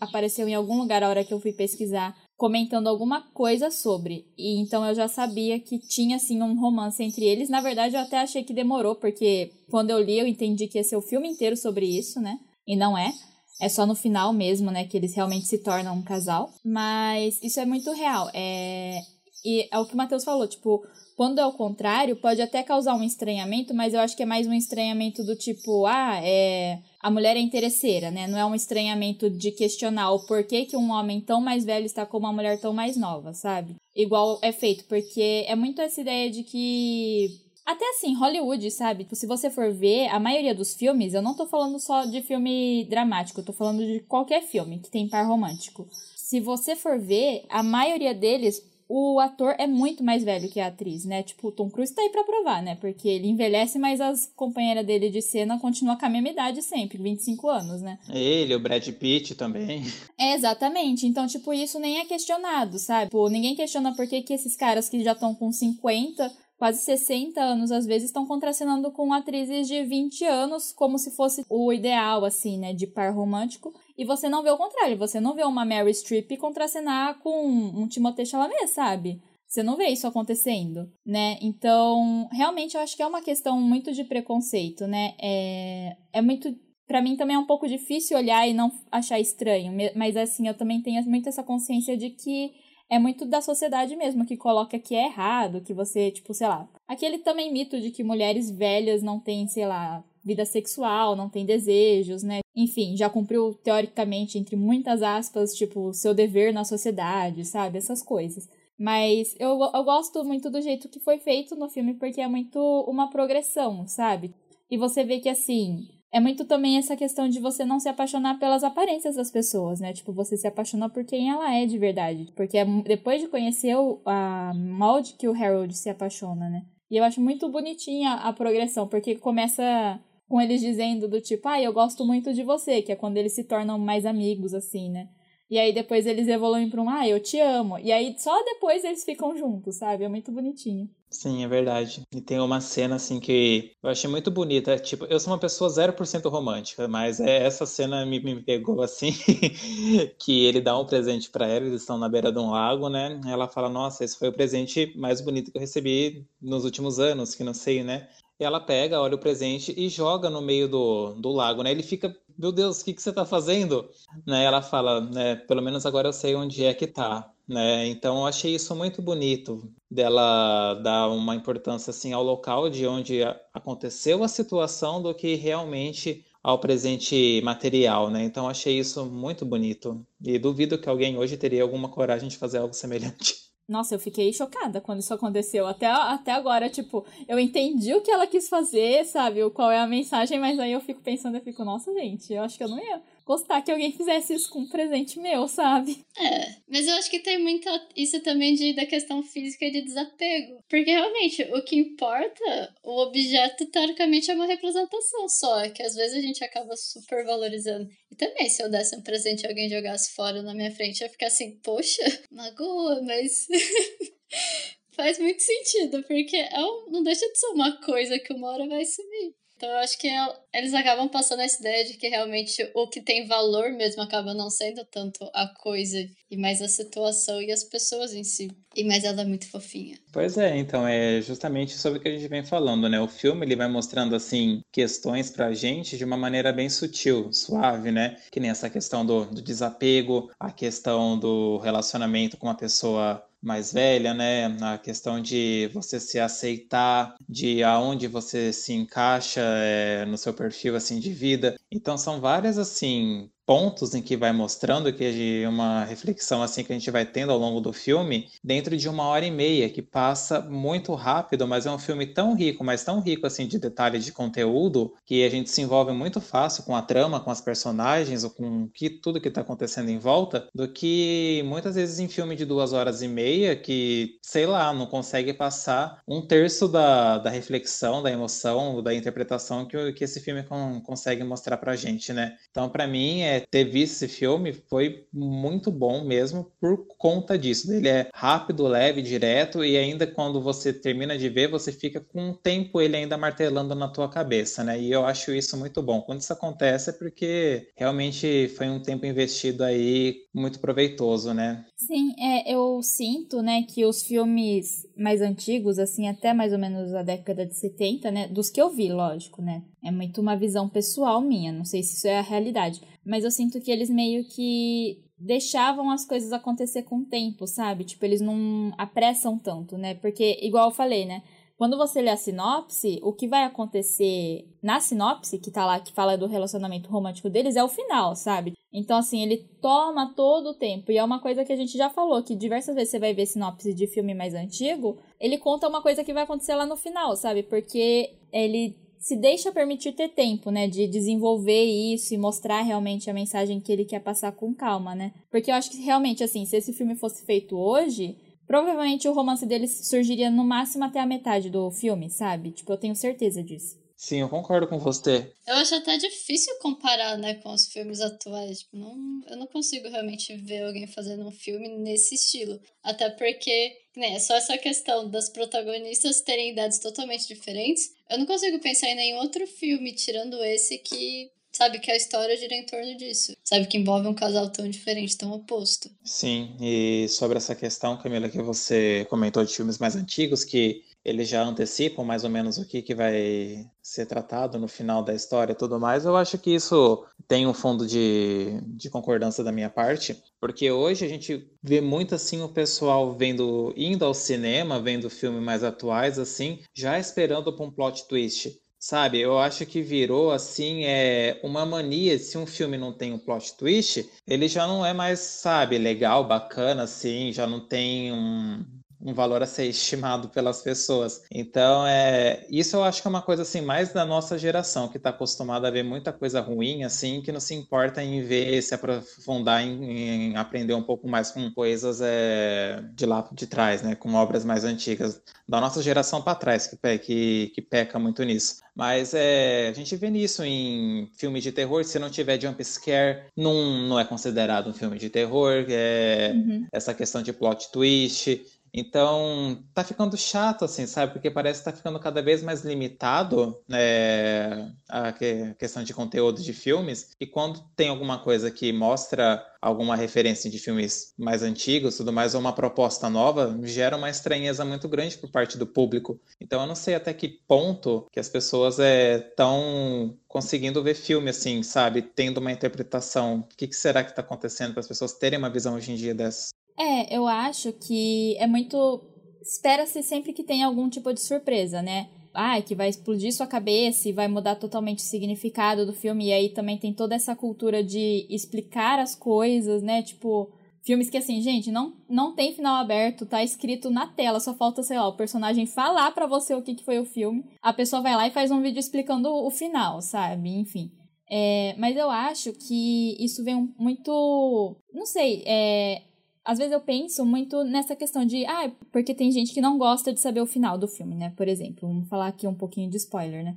apareceu em algum lugar a hora que eu fui pesquisar comentando alguma coisa sobre. E então eu já sabia que tinha assim um romance entre eles. Na verdade, eu até achei que demorou, porque quando eu li eu entendi que ia ser o filme inteiro sobre isso, né? E não é. É só no final mesmo, né, que eles realmente se tornam um casal. Mas isso é muito real. É... E é o que o Matheus falou, tipo, quando é o contrário, pode até causar um estranhamento, mas eu acho que é mais um estranhamento do tipo, ah, é a mulher é interesseira, né? Não é um estranhamento de questionar o porquê que um homem tão mais velho está com uma mulher tão mais nova, sabe? Igual é feito, porque é muito essa ideia de que até assim, Hollywood, sabe? Se você for ver, a maioria dos filmes, eu não tô falando só de filme dramático, eu tô falando de qualquer filme que tem par romântico. Se você for ver, a maioria deles, o ator é muito mais velho que a atriz, né? Tipo, o Tom Cruise tá aí pra provar, né? Porque ele envelhece, mas as companheiras dele de cena continuam com a mesma idade sempre, 25 anos, né? Ele, o Brad Pitt também. É, exatamente. Então, tipo, isso nem é questionado, sabe? Tipo, ninguém questiona por que, que esses caras que já estão com 50 quase 60 anos, às vezes, estão contracenando com atrizes de 20 anos, como se fosse o ideal, assim, né, de par romântico. E você não vê o contrário, você não vê uma Mary Streep contracenar com um Timothée Chalamet, sabe? Você não vê isso acontecendo, né? Então, realmente eu acho que é uma questão muito de preconceito, né? É, é muito. para mim também é um pouco difícil olhar e não achar estranho, mas assim, eu também tenho muito essa consciência de que é muito da sociedade mesmo, que coloca que é errado, que você, tipo, sei lá. Aquele também mito de que mulheres velhas não têm, sei lá, vida sexual, não têm desejos, né? Enfim, já cumpriu, teoricamente, entre muitas aspas, tipo, seu dever na sociedade, sabe? Essas coisas. Mas eu, eu gosto muito do jeito que foi feito no filme, porque é muito uma progressão, sabe? E você vê que, assim, é muito também essa questão de você não se apaixonar pelas aparências das pessoas, né? Tipo, você se apaixona por quem ela é de verdade. Porque é depois de conhecer o, a molde que o Harold se apaixona, né? E eu acho muito bonitinha a progressão, porque começa com eles dizendo do tipo, ah, eu gosto muito de você, que é quando eles se tornam mais amigos, assim, né? E aí depois eles evoluem para um, ah, eu te amo. E aí só depois eles ficam juntos, sabe? É muito bonitinho. Sim, é verdade. E tem uma cena assim que eu achei muito bonita. Tipo, eu sou uma pessoa 0% romântica, mas é, essa cena me, me pegou assim, [LAUGHS] que ele dá um presente para ela, eles estão na beira de um lago, né? Ela fala: "Nossa, esse foi o presente mais bonito que eu recebi nos últimos anos", que não sei, né? Ela pega, olha o presente e joga no meio do, do lago, né? Ele fica, meu Deus, o que, que você está fazendo? Né? Ela fala, né? Pelo menos agora eu sei onde é que tá. Né? Então eu achei isso muito bonito dela dar uma importância assim ao local de onde aconteceu a situação do que realmente ao presente material, né? Então achei isso muito bonito e duvido que alguém hoje teria alguma coragem de fazer algo [LAUGHS] semelhante. Nossa, eu fiquei chocada quando isso aconteceu. Até, até agora, tipo, eu entendi o que ela quis fazer, sabe? Qual é a mensagem, mas aí eu fico pensando, eu fico, nossa, gente, eu acho que eu não ia gostar que alguém fizesse isso com um presente meu, sabe? É, mas eu acho que tem muito isso também de, da questão física de desapego. Porque realmente, o que importa, o objeto, teoricamente, é uma representação só. É que às vezes a gente acaba super valorizando. E também, se eu desse um presente e alguém jogasse fora na minha frente, eu ia ficar assim, poxa, magoa, mas. [LAUGHS] Faz muito sentido, porque é um, não deixa de ser uma coisa que uma hora vai sumir. Então eu acho que eles acabam passando essa ideia de que realmente o que tem valor mesmo acaba não sendo tanto a coisa e mais a situação e as pessoas em si. E mais ela é muito fofinha. Pois é, então é justamente sobre o que a gente vem falando, né? O filme ele vai mostrando assim questões pra gente de uma maneira bem sutil, suave, né? Que nem essa questão do, do desapego, a questão do relacionamento com uma pessoa mais velha, né? A questão de você se aceitar, de aonde você se encaixa é, no seu perfil assim de vida. Então são várias assim pontos em que vai mostrando que é uma reflexão assim que a gente vai tendo ao longo do filme dentro de uma hora e meia que passa muito rápido mas é um filme tão rico mas tão rico assim de detalhes de conteúdo que a gente se envolve muito fácil com a trama com as personagens ou com que tudo que está acontecendo em volta do que muitas vezes em filme de duas horas e meia que sei lá não consegue passar um terço da, da reflexão da emoção da interpretação que, que esse filme com, consegue mostrar para gente né? Então para mim é é, ter visto esse filme foi muito bom mesmo por conta disso. Ele é rápido, leve, direto e ainda quando você termina de ver, você fica com um tempo ele ainda martelando na tua cabeça, né? E eu acho isso muito bom. Quando isso acontece é porque realmente foi um tempo investido aí muito proveitoso, né? Sim, é, eu sinto, né, que os filmes mais antigos, assim, até mais ou menos a década de 70, né, dos que eu vi, lógico, né, é muito uma visão pessoal minha, não sei se isso é a realidade, mas eu sinto que eles meio que deixavam as coisas acontecer com o tempo, sabe? Tipo, eles não apressam tanto, né? Porque, igual eu falei, né? Quando você lê a sinopse, o que vai acontecer na sinopse, que tá lá, que fala do relacionamento romântico deles, é o final, sabe? Então, assim, ele toma todo o tempo. E é uma coisa que a gente já falou, que diversas vezes você vai ver sinopse de filme mais antigo, ele conta uma coisa que vai acontecer lá no final, sabe? Porque ele se deixa permitir ter tempo, né, de desenvolver isso e mostrar realmente a mensagem que ele quer passar com calma, né? Porque eu acho que realmente, assim, se esse filme fosse feito hoje, provavelmente o romance deles surgiria no máximo até a metade do filme, sabe? Tipo, eu tenho certeza disso. Sim, eu concordo com você. Eu acho até difícil comparar, né, com os filmes atuais. Tipo, não, eu não consigo realmente ver alguém fazendo um filme nesse estilo. Até porque, né, só essa questão das protagonistas terem idades totalmente diferentes. Eu não consigo pensar em nenhum outro filme, tirando esse, que sabe que a história gira em torno disso. Sabe que envolve um casal tão diferente, tão oposto. Sim, e sobre essa questão, Camila, que você comentou de filmes mais antigos, que eles já antecipam mais ou menos o que, que vai ser tratado no final da história e tudo mais, eu acho que isso tem um fundo de, de concordância da minha parte, porque hoje a gente vê muito assim o pessoal vendo, indo ao cinema, vendo filmes mais atuais, assim, já esperando para um plot twist. Sabe, eu acho que virou assim é uma mania. Se um filme não tem um plot twist, ele já não é mais, sabe, legal, bacana, assim, já não tem um, um valor a ser [LAUGHS] estimado pelas pessoas. Então, é, isso eu acho que é uma coisa assim mais da nossa geração, que está acostumada a ver muita coisa ruim, assim, que não se importa em ver, se aprofundar em, em aprender um pouco mais com coisas é, de lá de trás, né, com obras mais antigas da nossa geração para trás, que, que, que peca muito nisso. Mas é, a gente vê nisso em filmes de terror. Se não tiver jump scare, não, não é considerado um filme de terror. É, uhum. Essa questão de plot twist. Então, tá ficando chato, assim, sabe? Porque parece que tá ficando cada vez mais limitado né, a questão de conteúdo de filmes. E quando tem alguma coisa que mostra alguma referência de filmes mais antigos, tudo mais, ou uma proposta nova, gera uma estranheza muito grande por parte do público. Então, eu não sei até que ponto que as pessoas estão é, conseguindo ver filme, assim, sabe? Tendo uma interpretação. O que, que será que está acontecendo para as pessoas terem uma visão hoje em dia dessa? É, eu acho que é muito. Espera-se sempre que tenha algum tipo de surpresa, né? Ah, que vai explodir sua cabeça e vai mudar totalmente o significado do filme. E aí também tem toda essa cultura de explicar as coisas, né? Tipo, filmes que assim, gente, não, não tem final aberto, tá escrito na tela, só falta, sei lá, o personagem falar para você o que, que foi o filme. A pessoa vai lá e faz um vídeo explicando o final, sabe? Enfim. É, mas eu acho que isso vem muito. Não sei, é, às vezes eu penso muito nessa questão de, ah, porque tem gente que não gosta de saber o final do filme, né? Por exemplo, vamos falar aqui um pouquinho de spoiler, né?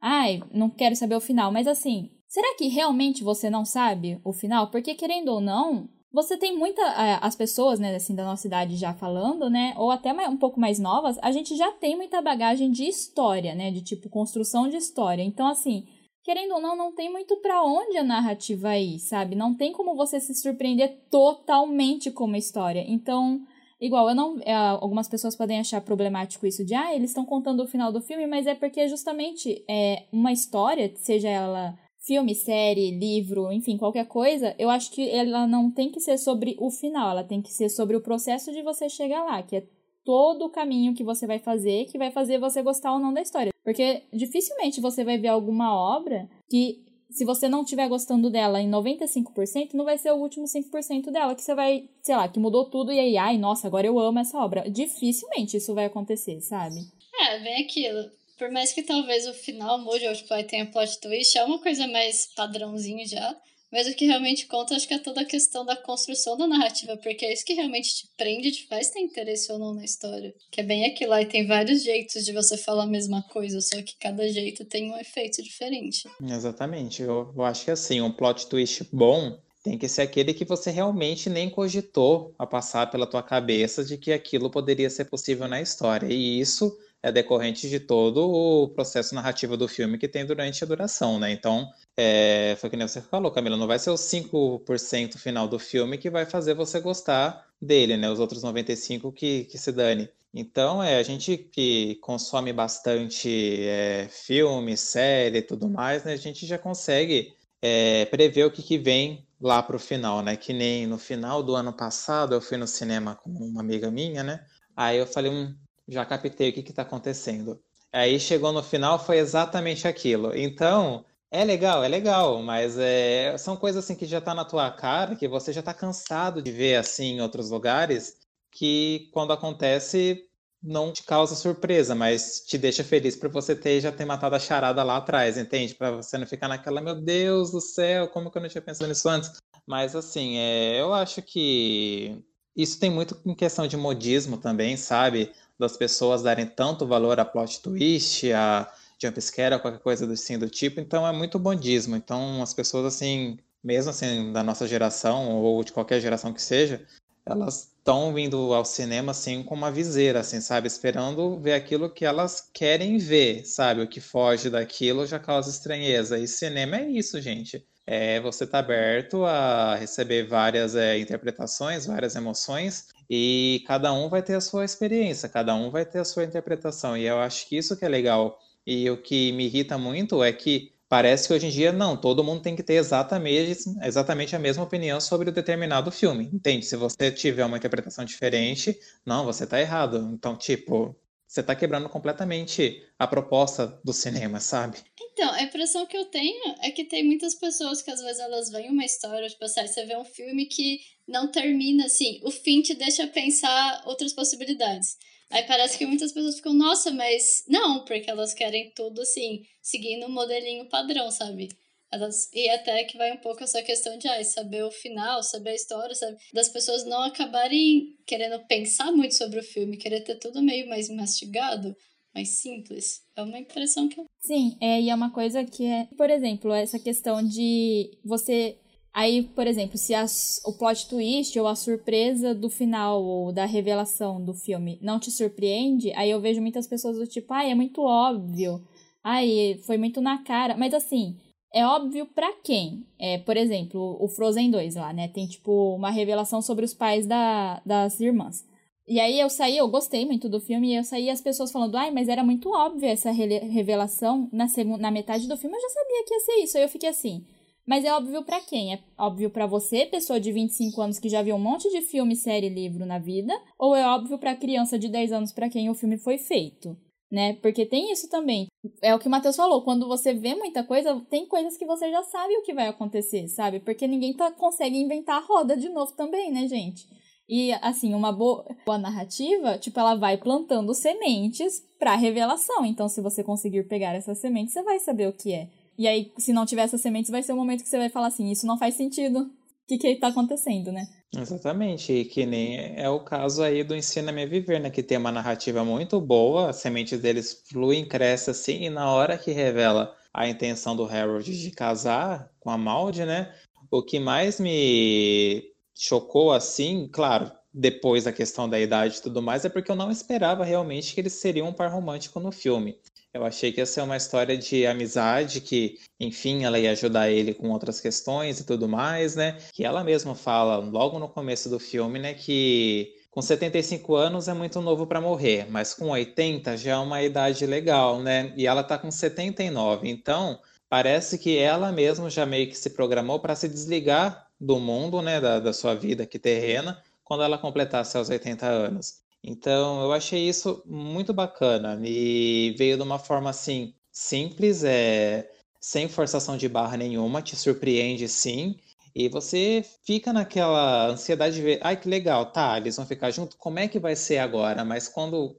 Ai, não quero saber o final, mas assim, será que realmente você não sabe o final? Porque querendo ou não, você tem muita. É, as pessoas, né, assim, da nossa idade já falando, né? Ou até um pouco mais novas, a gente já tem muita bagagem de história, né? De tipo, construção de história. Então, assim, querendo ou não, não tem muito para onde a narrativa ir, sabe? Não tem como você se surpreender totalmente com uma história. Então, igual, eu não. É, algumas pessoas podem achar problemático isso de, ah, eles estão contando o final do filme, mas é porque justamente é uma história, seja ela filme, série, livro, enfim, qualquer coisa, eu acho que ela não tem que ser sobre o final, ela tem que ser sobre o processo de você chegar lá, que é todo o caminho que você vai fazer que vai fazer você gostar ou não da história. Porque dificilmente você vai ver alguma obra que, se você não estiver gostando dela em 95%, não vai ser o último 5% dela que você vai, sei lá, que mudou tudo e aí, ai, nossa, agora eu amo essa obra. Dificilmente isso vai acontecer, sabe? É, vem aquilo por mais que talvez o final mude, ou tipo, aí tenha plot twist, é uma coisa mais padrãozinho já. Mas o que realmente conta, acho que é toda a questão da construção da narrativa, porque é isso que realmente te prende, te faz ter interesse ou não na história. Que é bem aquilo lá, e tem vários jeitos de você falar a mesma coisa, só que cada jeito tem um efeito diferente. Exatamente. Eu, eu acho que assim, um plot twist bom tem que ser aquele que você realmente nem cogitou a passar pela tua cabeça de que aquilo poderia ser possível na história. E isso é decorrente de todo o processo narrativo do filme que tem durante a duração, né? Então, é, foi que nem você falou, Camila, não vai ser o 5% final do filme que vai fazer você gostar dele, né? Os outros 95% que, que se dane. Então, é, a gente que consome bastante é, filme, série e tudo mais, né? A gente já consegue é, prever o que, que vem lá para o final, né? Que nem no final do ano passado eu fui no cinema com uma amiga minha, né? Aí eu falei, um já captei o que está acontecendo. Aí chegou no final, foi exatamente aquilo. Então, é legal, é legal, mas é, são coisas assim que já tá na tua cara, que você já tá cansado de ver assim em outros lugares, que quando acontece não te causa surpresa, mas te deixa feliz por você ter já ter matado a charada lá atrás, entende? Para você não ficar naquela, meu Deus do céu, como que eu não tinha pensado nisso antes? Mas assim, é, eu acho que isso tem muito em questão de modismo também, sabe? Das pessoas darem tanto valor a plot twist, a jumpscare, a qualquer coisa assim do tipo, então é muito bondismo. Então as pessoas assim, mesmo assim da nossa geração ou de qualquer geração que seja, elas estão vindo ao cinema assim com uma viseira, assim, sabe, esperando ver aquilo que elas querem ver, sabe? O que foge daquilo já causa estranheza. E cinema é isso, gente. É você tá aberto a receber várias é, interpretações, várias emoções e cada um vai ter a sua experiência, cada um vai ter a sua interpretação. E eu acho que isso que é legal. E o que me irrita muito é que parece que hoje em dia, não, todo mundo tem que ter exatamente, exatamente a mesma opinião sobre o determinado filme. Entende? Se você tiver uma interpretação diferente, não, você está errado. Então, tipo, você está quebrando completamente a proposta do cinema, sabe? Então, a impressão que eu tenho é que tem muitas pessoas que às vezes elas veem uma história, tipo assim, você vê um filme que não termina assim, o fim te deixa pensar outras possibilidades. Aí parece que muitas pessoas ficam, nossa, mas não, porque elas querem tudo assim, seguindo um modelinho padrão, sabe? Elas, e até que vai um pouco essa questão de ah, saber o final, saber a história, sabe? Das pessoas não acabarem querendo pensar muito sobre o filme, querer ter tudo meio mais mastigado mais simples. É uma impressão que eu. Sim, é, e é uma coisa que é, por exemplo, essa questão de você. Aí, por exemplo, se as, o plot twist ou a surpresa do final ou da revelação do filme não te surpreende, aí eu vejo muitas pessoas do tipo, ai, é muito óbvio. Ai, foi muito na cara. Mas assim, é óbvio para quem? É, por exemplo, o Frozen 2 lá, né? Tem tipo uma revelação sobre os pais da, das irmãs. E aí eu saí, eu gostei muito do filme, e eu saí as pessoas falando, ai, mas era muito óbvio essa revelação na, na metade do filme, eu já sabia que ia ser isso. Aí eu fiquei assim, mas é óbvio para quem? É óbvio para você, pessoa de 25 anos que já viu um monte de filme, série, livro na vida, ou é óbvio para criança de 10 anos para quem o filme foi feito? Né? Porque tem isso também. É o que o Matheus falou, quando você vê muita coisa, tem coisas que você já sabe o que vai acontecer, sabe? Porque ninguém tá, consegue inventar a roda de novo também, né, gente? E, assim, uma boa, boa narrativa, tipo, ela vai plantando sementes para revelação. Então, se você conseguir pegar essas sementes, você vai saber o que é. E aí, se não tiver essas sementes, vai ser o momento que você vai falar assim: isso não faz sentido. Que que tá acontecendo, né? Exatamente, que nem é o caso aí do Ensina-me a Viver, né? Que tem uma narrativa muito boa, as sementes deles fluem, crescem assim, e na hora que revela a intenção do Harold de casar com a Maldi, né? O que mais me chocou assim, claro, depois da questão da idade e tudo mais, é porque eu não esperava realmente que eles seriam um par romântico no filme. Eu achei que ia ser uma história de amizade, que, enfim, ela ia ajudar ele com outras questões e tudo mais, né? Que ela mesma fala logo no começo do filme, né, que com 75 anos é muito novo para morrer, mas com 80 já é uma idade legal, né? E ela tá com 79, então parece que ela mesma já meio que se programou para se desligar do mundo, né, da, da sua vida aqui terrena, quando ela completasse seus 80 anos. Então, eu achei isso muito bacana e veio de uma forma assim simples, é sem forçação de barra nenhuma, te surpreende sim. E você fica naquela ansiedade de ver, ai que legal, tá, eles vão ficar juntos, como é que vai ser agora? Mas quando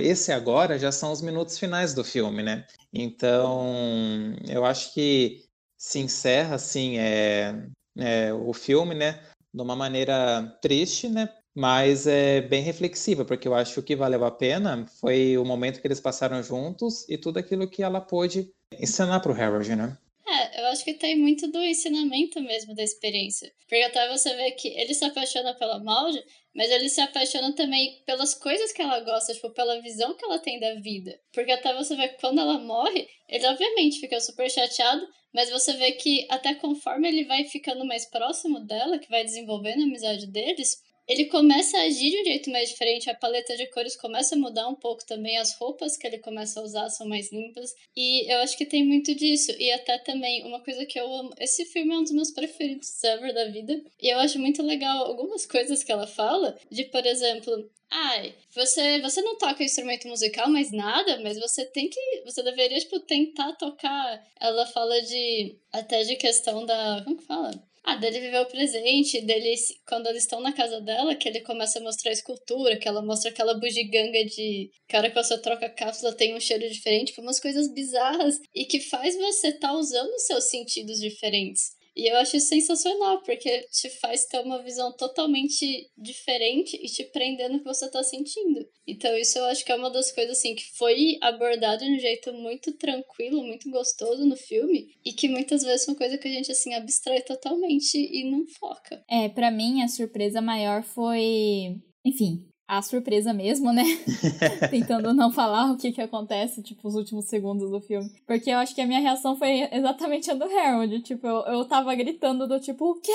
esse agora já são os minutos finais do filme, né? Então, eu acho que se encerra assim é, é, o filme, né? De uma maneira triste, né? Mas é bem reflexiva, porque eu acho que valeu a pena foi o momento que eles passaram juntos e tudo aquilo que ela pôde ensinar para o Harold, né? É, eu acho que tem muito do ensinamento mesmo da experiência. Porque até você vê que ele se apaixona pela Maud, mas ele se apaixona também pelas coisas que ela gosta, tipo, pela visão que ela tem da vida. Porque até você vê que quando ela morre, ele obviamente fica super chateado, mas você vê que até conforme ele vai ficando mais próximo dela, que vai desenvolvendo a amizade deles, ele começa a agir de um jeito mais diferente, a paleta de cores começa a mudar um pouco também, as roupas que ele começa a usar são mais limpas, e eu acho que tem muito disso. E até também, uma coisa que eu amo, esse filme é um dos meus preferidos ever da vida, e eu acho muito legal algumas coisas que ela fala, de, por exemplo, Ai, você, você não toca instrumento musical, mais nada, mas você tem que. Você deveria, tipo, tentar tocar. Ela fala de. Até de questão da. Como que fala? Ah, dele viver o presente, dele, quando eles estão na casa dela, que ele começa a mostrar a escultura, que ela mostra aquela bugiganga de cara que você troca cápsula tem um cheiro diferente, tipo, umas coisas bizarras e que faz você estar tá usando seus sentidos diferentes. E eu acho sensacional, porque te faz ter uma visão totalmente diferente e te prender no que você tá sentindo. Então, isso eu acho que é uma das coisas, assim, que foi abordado de um jeito muito tranquilo, muito gostoso no filme, e que muitas vezes são coisa que a gente, assim, abstrai totalmente e não foca. É, para mim, a surpresa maior foi. Enfim, a surpresa mesmo, né? [LAUGHS] Tentando não falar o que que acontece, tipo, os últimos segundos do filme. Porque eu acho que a minha reação foi exatamente a do Harold. Tipo, eu, eu tava gritando do tipo, o quê?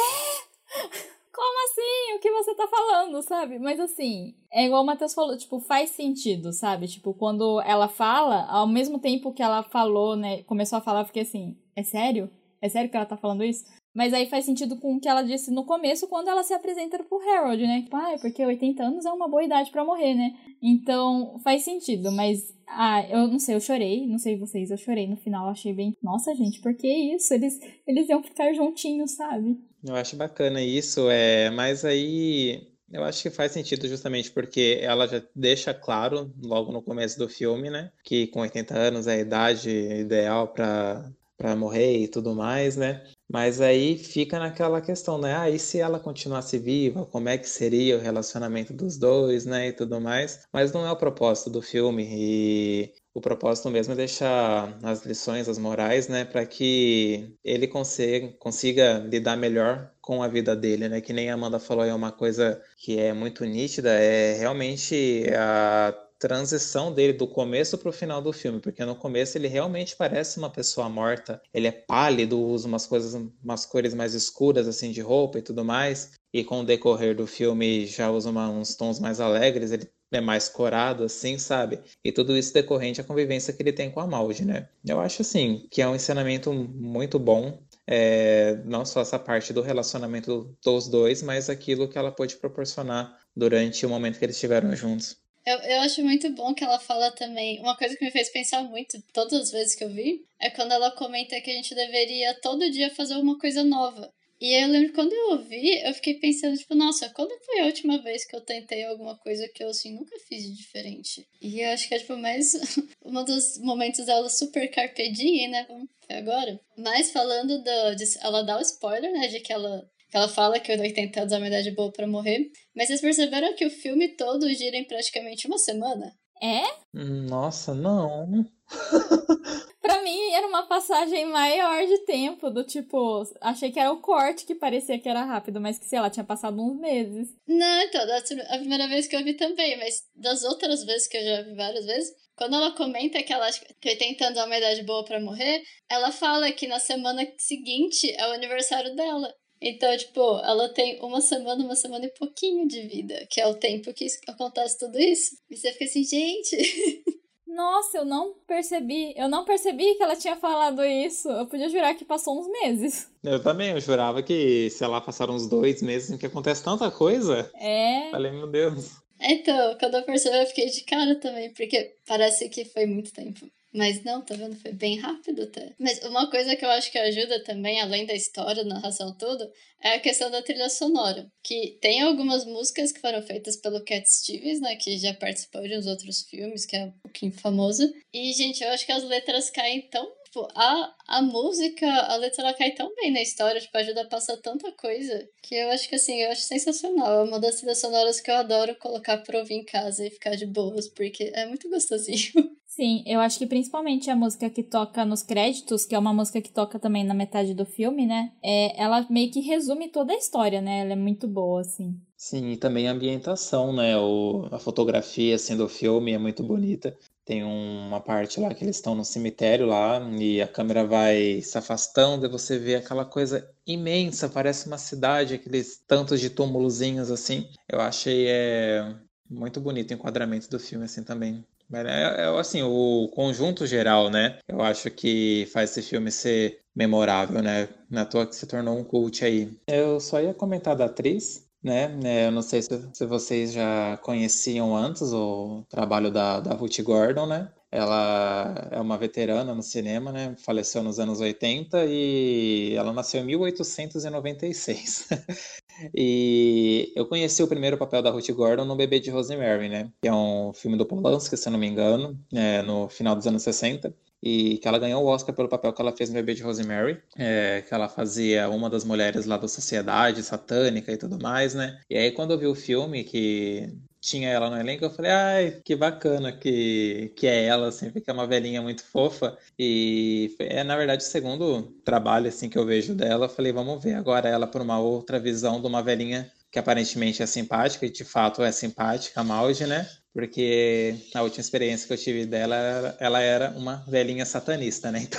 Como assim? O que você tá falando, sabe? Mas assim, é igual o Matheus falou, tipo, faz sentido, sabe? Tipo, quando ela fala, ao mesmo tempo que ela falou, né, começou a falar, eu fiquei assim, é sério? É sério que ela tá falando isso? Mas aí faz sentido com o que ela disse no começo, quando ela se apresenta pro Harold, né? Tipo, ah, porque 80 anos é uma boa idade para morrer, né? Então, faz sentido, mas... Ah, eu não sei, eu chorei, não sei vocês, eu chorei no final, achei bem... Nossa, gente, por que isso? Eles, eles iam ficar juntinhos, sabe? Eu acho bacana isso, é... Mas aí... Eu acho que faz sentido justamente porque ela já deixa claro, logo no começo do filme, né? Que com 80 anos é a idade ideal para para morrer e tudo mais, né? Mas aí fica naquela questão, né? Ah, e se ela continuasse viva, como é que seria o relacionamento dos dois, né? E tudo mais. Mas não é o propósito do filme. E o propósito mesmo é deixar as lições, as morais, né? Para que ele consiga, consiga lidar melhor com a vida dele, né? Que nem a Amanda falou, é uma coisa que é muito nítida. É realmente a transição dele do começo para o final do filme, porque no começo ele realmente parece uma pessoa morta. Ele é pálido, usa umas coisas, umas cores mais escuras assim de roupa e tudo mais. E com o decorrer do filme já usa uma, uns tons mais alegres, ele é mais corado assim, sabe? E tudo isso decorrente à convivência que ele tem com a Maldi, né? Eu acho assim que é um ensinamento muito bom. É, não só essa parte do relacionamento dos dois, mas aquilo que ela pôde proporcionar durante o momento que eles estiveram juntos. Eu, eu acho muito bom que ela fala também. Uma coisa que me fez pensar muito, todas as vezes que eu vi, é quando ela comenta que a gente deveria todo dia fazer uma coisa nova. E eu lembro quando eu ouvi, eu fiquei pensando, tipo, nossa, quando foi a última vez que eu tentei alguma coisa que eu, assim, nunca fiz de diferente? E eu acho que é, tipo, mais [LAUGHS] um dos momentos dela super carpedinha, né? Vamos ver agora. Mas falando do... De, ela dá o spoiler, né? De que ela ela fala que o 80 anos é uma idade boa para morrer. Mas vocês perceberam que o filme todo gira em praticamente uma semana? É? Nossa, não. [LAUGHS] pra mim era uma passagem maior de tempo, do tipo, achei que era o corte que parecia que era rápido, mas que, sei lá, tinha passado uns meses. Não, então, da a primeira vez que eu vi também, mas das outras vezes que eu já vi várias vezes, quando ela comenta que ela que 80 anos é uma idade boa para morrer, ela fala que na semana seguinte é o aniversário dela. Então, tipo, ela tem uma semana, uma semana e pouquinho de vida, que é o tempo que acontece tudo isso. E você fica assim, gente. [LAUGHS] Nossa, eu não percebi. Eu não percebi que ela tinha falado isso. Eu podia jurar que passou uns meses. Eu também, eu jurava que, sei lá, passaram uns dois meses em que acontece tanta coisa. É. Falei, meu Deus. Então, quando eu percebi, eu fiquei de cara também, porque parece que foi muito tempo. Mas não, tá vendo? Foi bem rápido até. Mas uma coisa que eu acho que ajuda também, além da história, narração, tudo, é a questão da trilha sonora. Que tem algumas músicas que foram feitas pelo Cat Stevens, né? Que já participou de uns outros filmes, que é um pouquinho famoso. E, gente, eu acho que as letras caem tão Tipo, a, a música, a letra ela cai tão bem na história, tipo, ajuda a passar tanta coisa, que eu acho que assim, eu acho sensacional. É uma das trilhas sonoras que eu adoro colocar pra ouvir em casa e ficar de boas, porque é muito gostosinho. [LAUGHS] Sim, eu acho que principalmente a música que toca nos créditos, que é uma música que toca também na metade do filme, né? É, ela meio que resume toda a história, né? Ela é muito boa, assim. Sim, e também a ambientação, né? O, a fotografia assim, do filme é muito bonita. Tem uma parte lá que eles estão no cemitério lá e a câmera vai se afastando e você vê aquela coisa imensa, parece uma cidade, aqueles tantos de túmulozinhos assim. Eu achei é, muito bonito o enquadramento do filme assim também. É, é, assim, o conjunto geral, né? Eu acho que faz esse filme ser memorável, né? Na toa que se tornou um cult aí. Eu só ia comentar da atriz, né? É, eu não sei se, vocês já conheciam antes o trabalho da, da Ruth Gordon, né? Ela é uma veterana no cinema, né? Faleceu nos anos 80 e ela nasceu em 1896. [LAUGHS] e eu conheci o primeiro papel da Ruth Gordon no Bebê de Rosemary, né? Que é um filme do Polanski, se eu não me engano, é, no final dos anos 60 e que ela ganhou o Oscar pelo papel que ela fez no Bebê de Rosemary, é, que ela fazia uma das mulheres lá da sociedade satânica e tudo mais, né? E aí quando eu vi o filme que tinha ela no elenco, eu falei, ai, que bacana que, que é ela, assim, porque é uma velhinha muito fofa. E é, na verdade, o segundo trabalho, assim, que eu vejo dela. Eu falei, vamos ver agora ela por uma outra visão de uma velhinha que aparentemente é simpática, e de fato é simpática, a né? Porque a última experiência que eu tive dela, ela era uma velhinha satanista, né? [LAUGHS]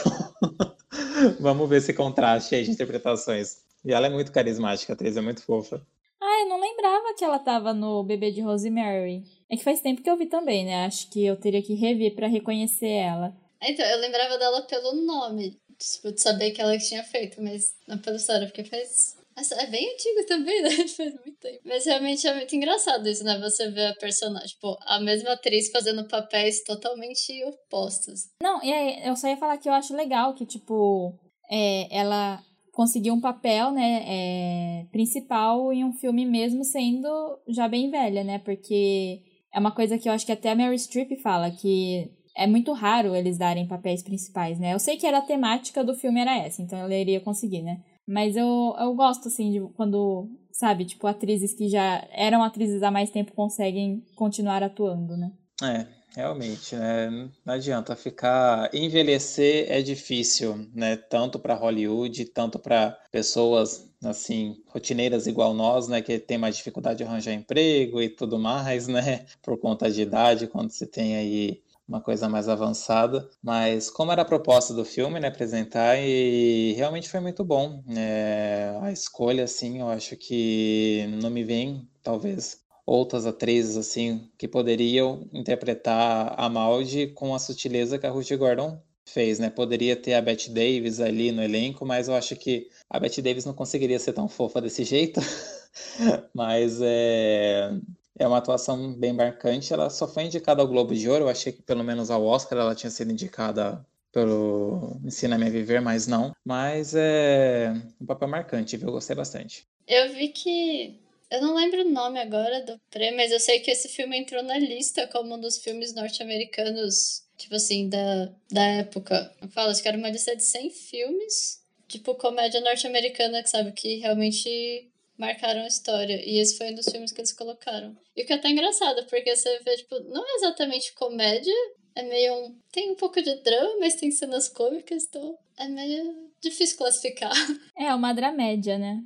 Então, vamos ver esse contraste aí de interpretações. E ela é muito carismática, a atriz é muito fofa. Ah, eu não lembrava que ela tava no Bebê de Rosemary. É que faz tempo que eu vi também, né? Acho que eu teria que rever para reconhecer ela. Então, eu lembrava dela pelo nome, tipo, de saber que ela tinha feito, mas não pela história, porque faz. Nossa, é bem antigo também, né? [LAUGHS] Faz muito tempo. Mas realmente é muito engraçado isso, né? Você vê a personagem, tipo, a mesma atriz fazendo papéis totalmente opostos. Não, e aí, eu só ia falar que eu acho legal que, tipo, é, ela conseguir um papel, né, é, principal em um filme mesmo sendo já bem velha, né? Porque é uma coisa que eu acho que até a Mary Streep fala, que é muito raro eles darem papéis principais, né? Eu sei que era a temática do filme era essa, então ela iria conseguir, né? Mas eu, eu gosto, assim, de quando, sabe, tipo, atrizes que já eram atrizes há mais tempo conseguem continuar atuando, né? É, Realmente, né? Não adianta ficar. Envelhecer é difícil, né? Tanto para Hollywood, tanto para pessoas assim rotineiras igual nós, né? Que tem mais dificuldade de arranjar emprego e tudo mais, né? Por conta de idade, quando você tem aí uma coisa mais avançada, mas como era a proposta do filme, né, apresentar e realmente foi muito bom. É, a escolha, assim, eu acho que não me vem, talvez, outras atrizes assim que poderiam interpretar a Maldi com a sutileza que a Ruth Gordon fez, né? Poderia ter a Bette Davis ali no elenco, mas eu acho que a Bette Davis não conseguiria ser tão fofa desse jeito. [LAUGHS] mas é é uma atuação bem marcante. Ela só foi indicada ao Globo de Ouro. Eu achei que pelo menos ao Oscar ela tinha sido indicada pelo Ensina-me a Viver, mas não. Mas é um papel marcante, viu? Eu gostei bastante. Eu vi que eu não lembro o nome agora do prêmio, mas eu sei que esse filme entrou na lista como um dos filmes norte-americanos, tipo assim, da, da época. Eu falo, acho que era uma lista de 100 filmes, tipo comédia norte-americana, que sabe, que realmente marcaram a história. E esse foi um dos filmes que eles colocaram. E o que é até engraçado, porque você vê, tipo, não é exatamente comédia, É meio um. Tem um pouco de drama, mas tem cenas cômicas, então é meio difícil classificar. [LAUGHS] É uma dramédia, né?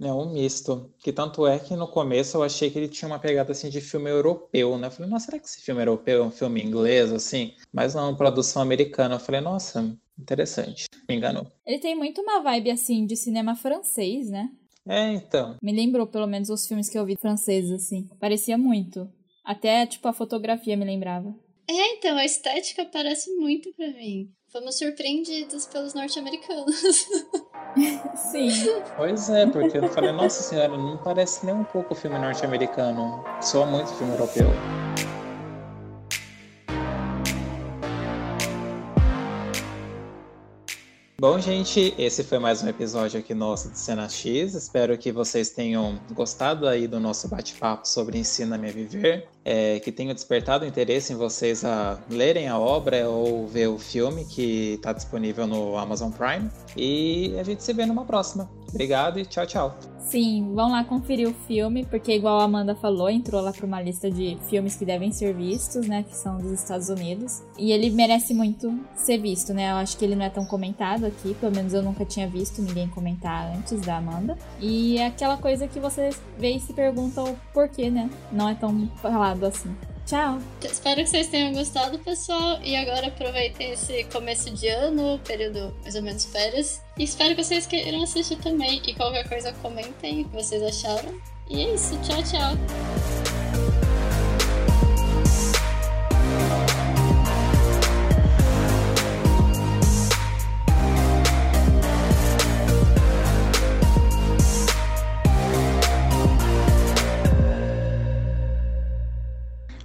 É, é um misto. Que tanto é que no começo eu achei que ele tinha uma pegada assim de filme europeu, né? Eu falei, nossa, será que esse filme europeu é um filme inglês, assim? Mas não, produção americana. Eu falei, nossa, interessante. Me enganou. Ele tem muito uma vibe assim de cinema francês, né? É, então. Me lembrou, pelo menos, os filmes que eu vi franceses, assim. Parecia muito. Até, tipo, a fotografia me lembrava. É, então, a estética parece muito pra mim. Fomos surpreendidos pelos norte-americanos. [LAUGHS] Sim. Pois é, porque eu falei, nossa senhora, não parece nem um pouco filme norte-americano. Soa muito filme europeu. Bom, gente, esse foi mais um episódio aqui nosso de Cena X. Espero que vocês tenham gostado aí do nosso bate-papo sobre Ensina-me a Viver, é, que tenha despertado interesse em vocês a lerem a obra ou ver o filme que está disponível no Amazon Prime. E a gente se vê numa próxima. Obrigado e tchau, tchau. Sim, vão lá conferir o filme, porque igual a Amanda falou, entrou lá para uma lista de filmes que devem ser vistos, né, que são dos Estados Unidos. E ele merece muito ser visto, né? Eu acho que ele não é tão comentado aqui, pelo menos eu nunca tinha visto ninguém comentar antes da Amanda. E é aquela coisa que você vê e se pergunta o porquê, né? Não é tão falado assim. Tchau! Espero que vocês tenham gostado, pessoal. E agora aproveitem esse começo de ano, período mais ou menos férias. E espero que vocês queiram assistir também. E qualquer coisa, comentem o que vocês acharam. E é isso. Tchau, tchau!